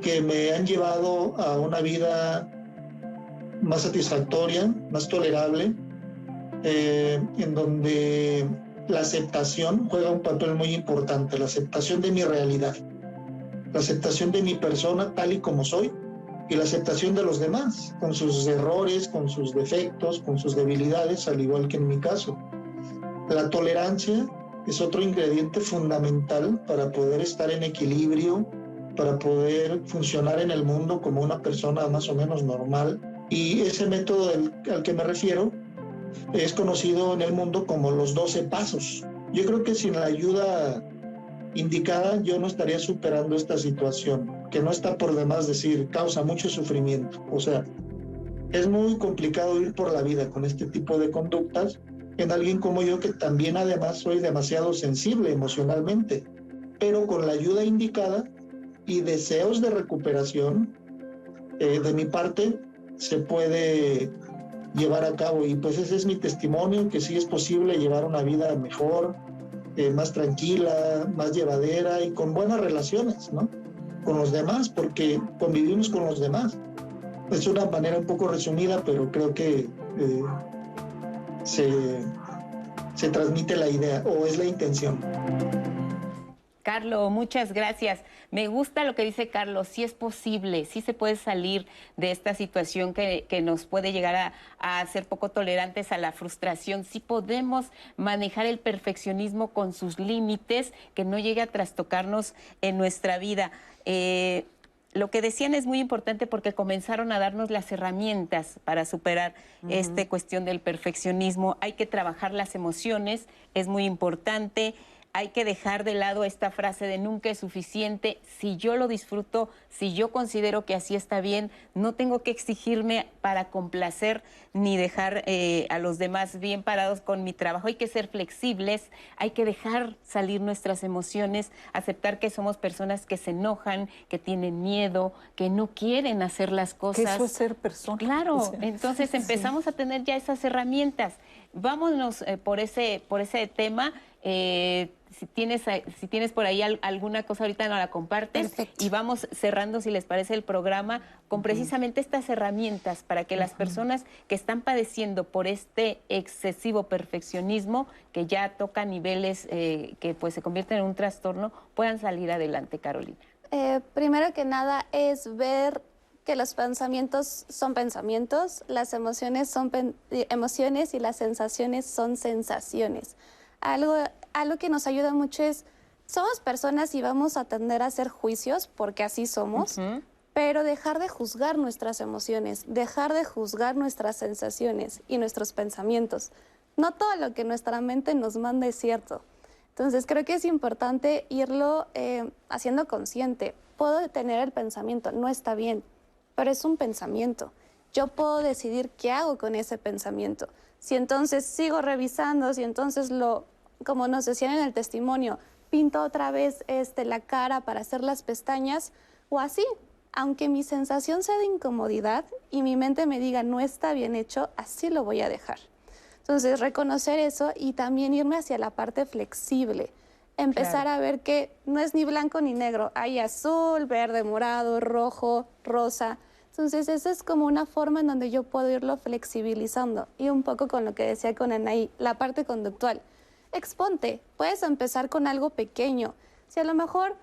que me han llevado a una vida más satisfactoria, más tolerable, eh, en donde la aceptación juega un papel muy importante, la aceptación de mi realidad, la aceptación de mi persona tal y como soy y la aceptación de los demás, con sus errores, con sus defectos, con sus debilidades, al igual que en mi caso. La tolerancia es otro ingrediente fundamental para poder estar en equilibrio, para poder funcionar en el mundo como una persona más o menos normal. Y ese método al que me refiero es conocido en el mundo como los 12 pasos. Yo creo que sin la ayuda indicada yo no estaría superando esta situación, que no está por demás decir, causa mucho sufrimiento. O sea, es muy complicado ir por la vida con este tipo de conductas en alguien como yo que también además soy demasiado sensible emocionalmente, pero con la ayuda indicada y deseos de recuperación eh, de mi parte se puede llevar a cabo y pues ese es mi testimonio que sí es posible llevar una vida mejor, eh, más tranquila, más llevadera y con buenas relaciones, ¿no? Con los demás, porque convivimos con los demás. Es una manera un poco resumida, pero creo que eh, se, se transmite la idea o es la intención. Carlos, muchas gracias. Me gusta lo que dice Carlos, sí es posible, sí se puede salir de esta situación que, nos puede llegar a, a, ser poco tolerantes a la frustración, sí podemos manejar el perfeccionismo con sus límites, que no llegue a trastocarnos en nuestra vida. Eh, lo que decían es muy importante porque comenzaron a darnos las herramientas para superar esta cuestión del perfeccionismo. Hay que trabajar las emociones, es muy importante hay que dejar de lado esta frase de nunca es suficiente. Si yo lo disfruto, si yo considero que así está bien, no tengo que exigirme para complacer ni dejar eh, a los demás bien parados con mi trabajo. Hay que ser flexibles, hay que dejar salir nuestras emociones, aceptar que somos personas que se enojan, que tienen miedo, que no quieren hacer las cosas. eso es ser persona. Claro, entonces empezamos a tener ya esas herramientas. Vámonos eh, por, ese, por ese tema. Eh, si tienes, si tienes por ahí alguna cosa ahorita no la compartes y vamos cerrando, si les parece, el programa con precisamente estas herramientas para que las personas que están padeciendo por este excesivo perfeccionismo, que ya toca niveles eh, que pues se convierten en un trastorno, puedan salir adelante, Carolina. Eh, primero que nada es ver que los pensamientos son pensamientos, las emociones son emociones y las sensaciones son sensaciones. Algo algo que nos ayuda mucho es, somos personas y vamos a tender a hacer juicios, porque así somos, pero dejar de juzgar nuestras emociones, dejar de juzgar nuestras sensaciones y nuestros pensamientos. No todo lo que nuestra mente nos manda es cierto. Entonces creo que es importante irlo eh, haciendo consciente. Puedo tener el pensamiento, no está bien, pero es un pensamiento. Yo puedo decidir qué hago con ese pensamiento. Si entonces sigo revisando, si entonces lo como nos decían en el testimonio, pinto otra vez este, la cara para hacer las pestañas o así. Aunque mi sensación sea de incomodidad y mi mente me diga no está bien hecho, así lo voy a dejar. Entonces, reconocer eso y también irme hacia la parte flexible. Empezar a ver que no es ni blanco ni negro, hay azul, verde, morado, rojo, rosa. Entonces, esa es como una forma en donde yo puedo irlo flexibilizando. Y un poco con lo que decía con Anaí, la parte conductual exponte, puedes empezar con algo pequeño. Si a lo mejor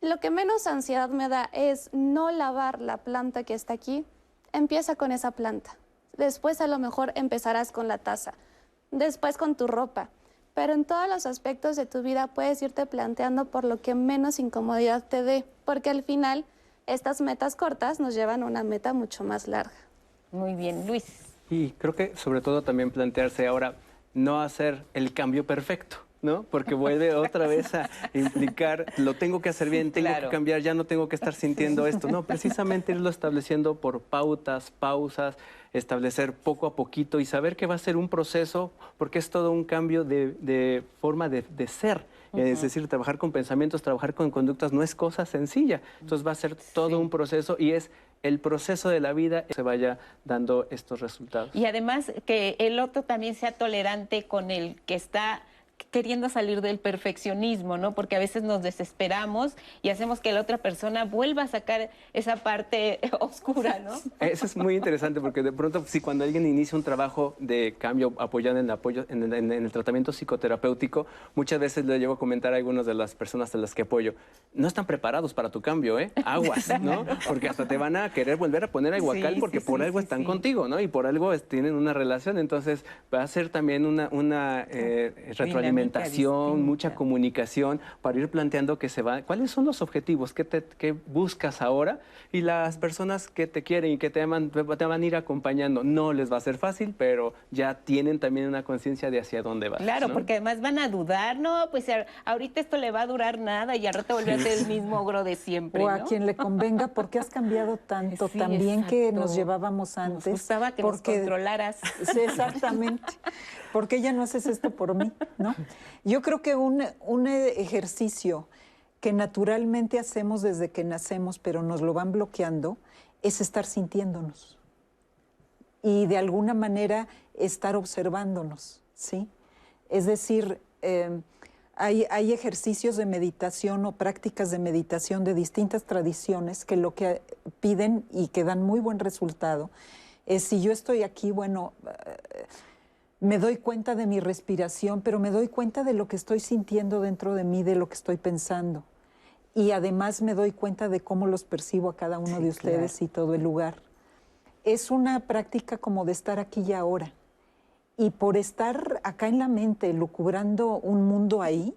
lo que menos ansiedad me da es no lavar la planta que está aquí, empieza con esa planta. Después a lo mejor empezarás con la taza, después con tu ropa. Pero en todos los aspectos de tu vida puedes irte planteando por lo que menos incomodidad te dé, porque al final estas metas cortas nos llevan a una meta mucho más larga. Muy bien, Luis. Y creo que sobre todo también plantearse ahora, no hacer el cambio perfecto. ¿no? Porque vuelve otra vez a implicar, lo tengo que hacer bien, tengo que cambiar, ya no tengo que estar sintiendo esto. No, precisamente irlo estableciendo por pautas, pausas, establecer poco a poquito y saber que va a ser un proceso, porque es todo un cambio de, forma de, ser. Es decir, trabajar con pensamientos, trabajar con conductas no es cosa sencilla. Entonces va a ser todo un proceso y es el proceso de la vida se vaya dando estos resultados. Y además que el otro también sea tolerante con el que está queriendo salir del perfeccionismo, ¿no? Porque a veces nos desesperamos y hacemos que la otra persona vuelva a sacar esa parte oscura, ¿no? Eso es muy interesante porque de pronto, si cuando alguien inicia un trabajo de cambio apoyado en el, apoyo, en, el tratamiento psicoterapéutico, muchas veces le llevo a comentar a algunas de las personas a las que apoyo, no están preparados para tu cambio, ¿eh? Aguas, ¿no? Porque hasta te van a querer volver a poner a iguacal porque por algo están contigo, ¿no? Y por algo tienen una relación, entonces va a ser también una, una eh, retroalimentación alimentación, mucha comunicación, para ir planteando que se va, cuáles son los objetivos, qué, te, qué buscas ahora y las personas que te quieren y que te aman te van a ir acompañando. No les va a ser fácil, pero ya tienen también una conciencia de hacia dónde vas. Claro, porque además van a dudar, no, pues ahorita esto le va a durar nada y al rato volver a ser el mismo ogro de siempre. O a quien le convenga, porque has cambiado tanto, también que nos llevábamos antes. Nos gustaba que porque, nos controlaras. Sí, exactamente. porque ya no haces esto por mí, ¿no? Yo creo que un, un ejercicio que naturalmente hacemos desde que nacemos, pero nos lo van bloqueando, es estar sintiéndonos. Y de alguna manera estar observándonos, ¿sí? Es decir, em, hay, hay, ejercicios de meditación o prácticas de meditación de distintas tradiciones que lo que piden y que dan muy buen resultado es si yo estoy aquí, bueno, eh, me doy cuenta de mi respiración, pero me doy cuenta de lo que estoy sintiendo dentro de mí, de lo que estoy pensando. Y además me doy cuenta de cómo los percibo a cada uno de ustedes y todo el lugar. Es una práctica como de estar aquí y ahora. Y por estar acá en la mente, lucubrando un mundo ahí,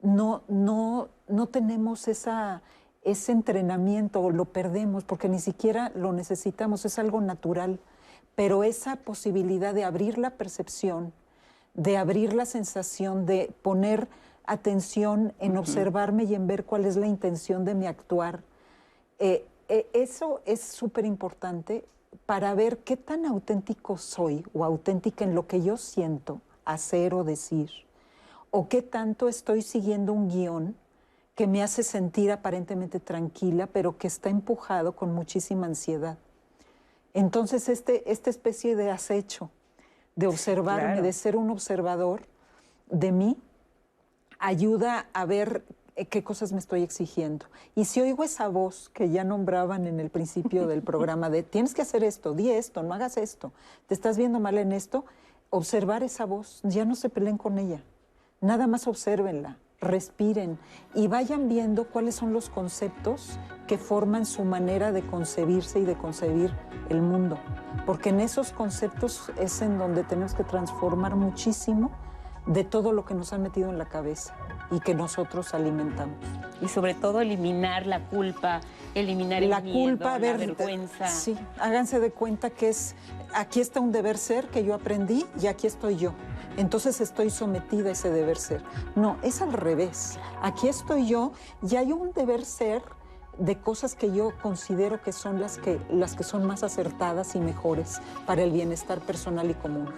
no, no, no tenemos esa, ese entrenamiento, lo perdemos porque ni siquiera lo necesitamos, es algo natural. Pero esa posibilidad de abrir la percepción, de abrir la sensación, de poner atención en observarme y en ver cuál es la intención de mi actuar, eh, eh, eso es súper importante para ver qué tan auténtico soy o auténtica en lo que yo siento, hacer o decir, o qué tanto estoy siguiendo un guion que me hace sentir aparentemente tranquila, pero que está empujado con muchísima ansiedad. Entonces, este, esta especie de acecho, de observarme, de ser un observador de mí, ayuda a ver eh, qué cosas me estoy exigiendo. Y si oigo esa voz que ya nombraban en el principio del programa de tienes que hacer esto, di esto, no hagas esto, te estás viendo mal en esto, observar esa voz, ya no se peleen con ella, nada más observenla, respiren y vayan viendo cuáles son los conceptos que forman su manera de concebirse y de concebir el mundo, porque en esos conceptos es en donde tenemos que transformar muchísimo de todo lo que nos han metido en la cabeza y que nosotros alimentamos. Y sobre todo eliminar la culpa, eliminar el la miedo, culpa, la vergüenza. Sí, háganse de cuenta que es aquí está un deber ser que yo aprendí y aquí estoy yo. Entonces estoy sometida a ese deber ser. No, es al revés. Aquí estoy yo y hay un deber ser de cosas que yo considero que son las que, las que son más acertadas y mejores para el bienestar personal y común.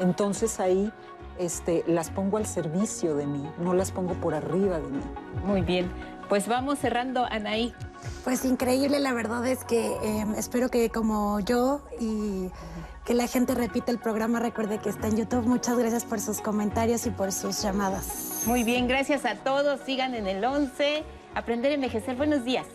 Entonces ahí este, las pongo al servicio de mí, no las pongo por arriba de mí. Muy bien, pues vamos cerrando, Anaí. Pues increíble, la verdad es que em, espero que como yo y que la gente repita el programa, recuerde que está en YouTube. Muchas gracias por sus comentarios y por sus llamadas. Muy bien, gracias a todos. Sigan en el 11. Aprender a envejecer. Buenos días.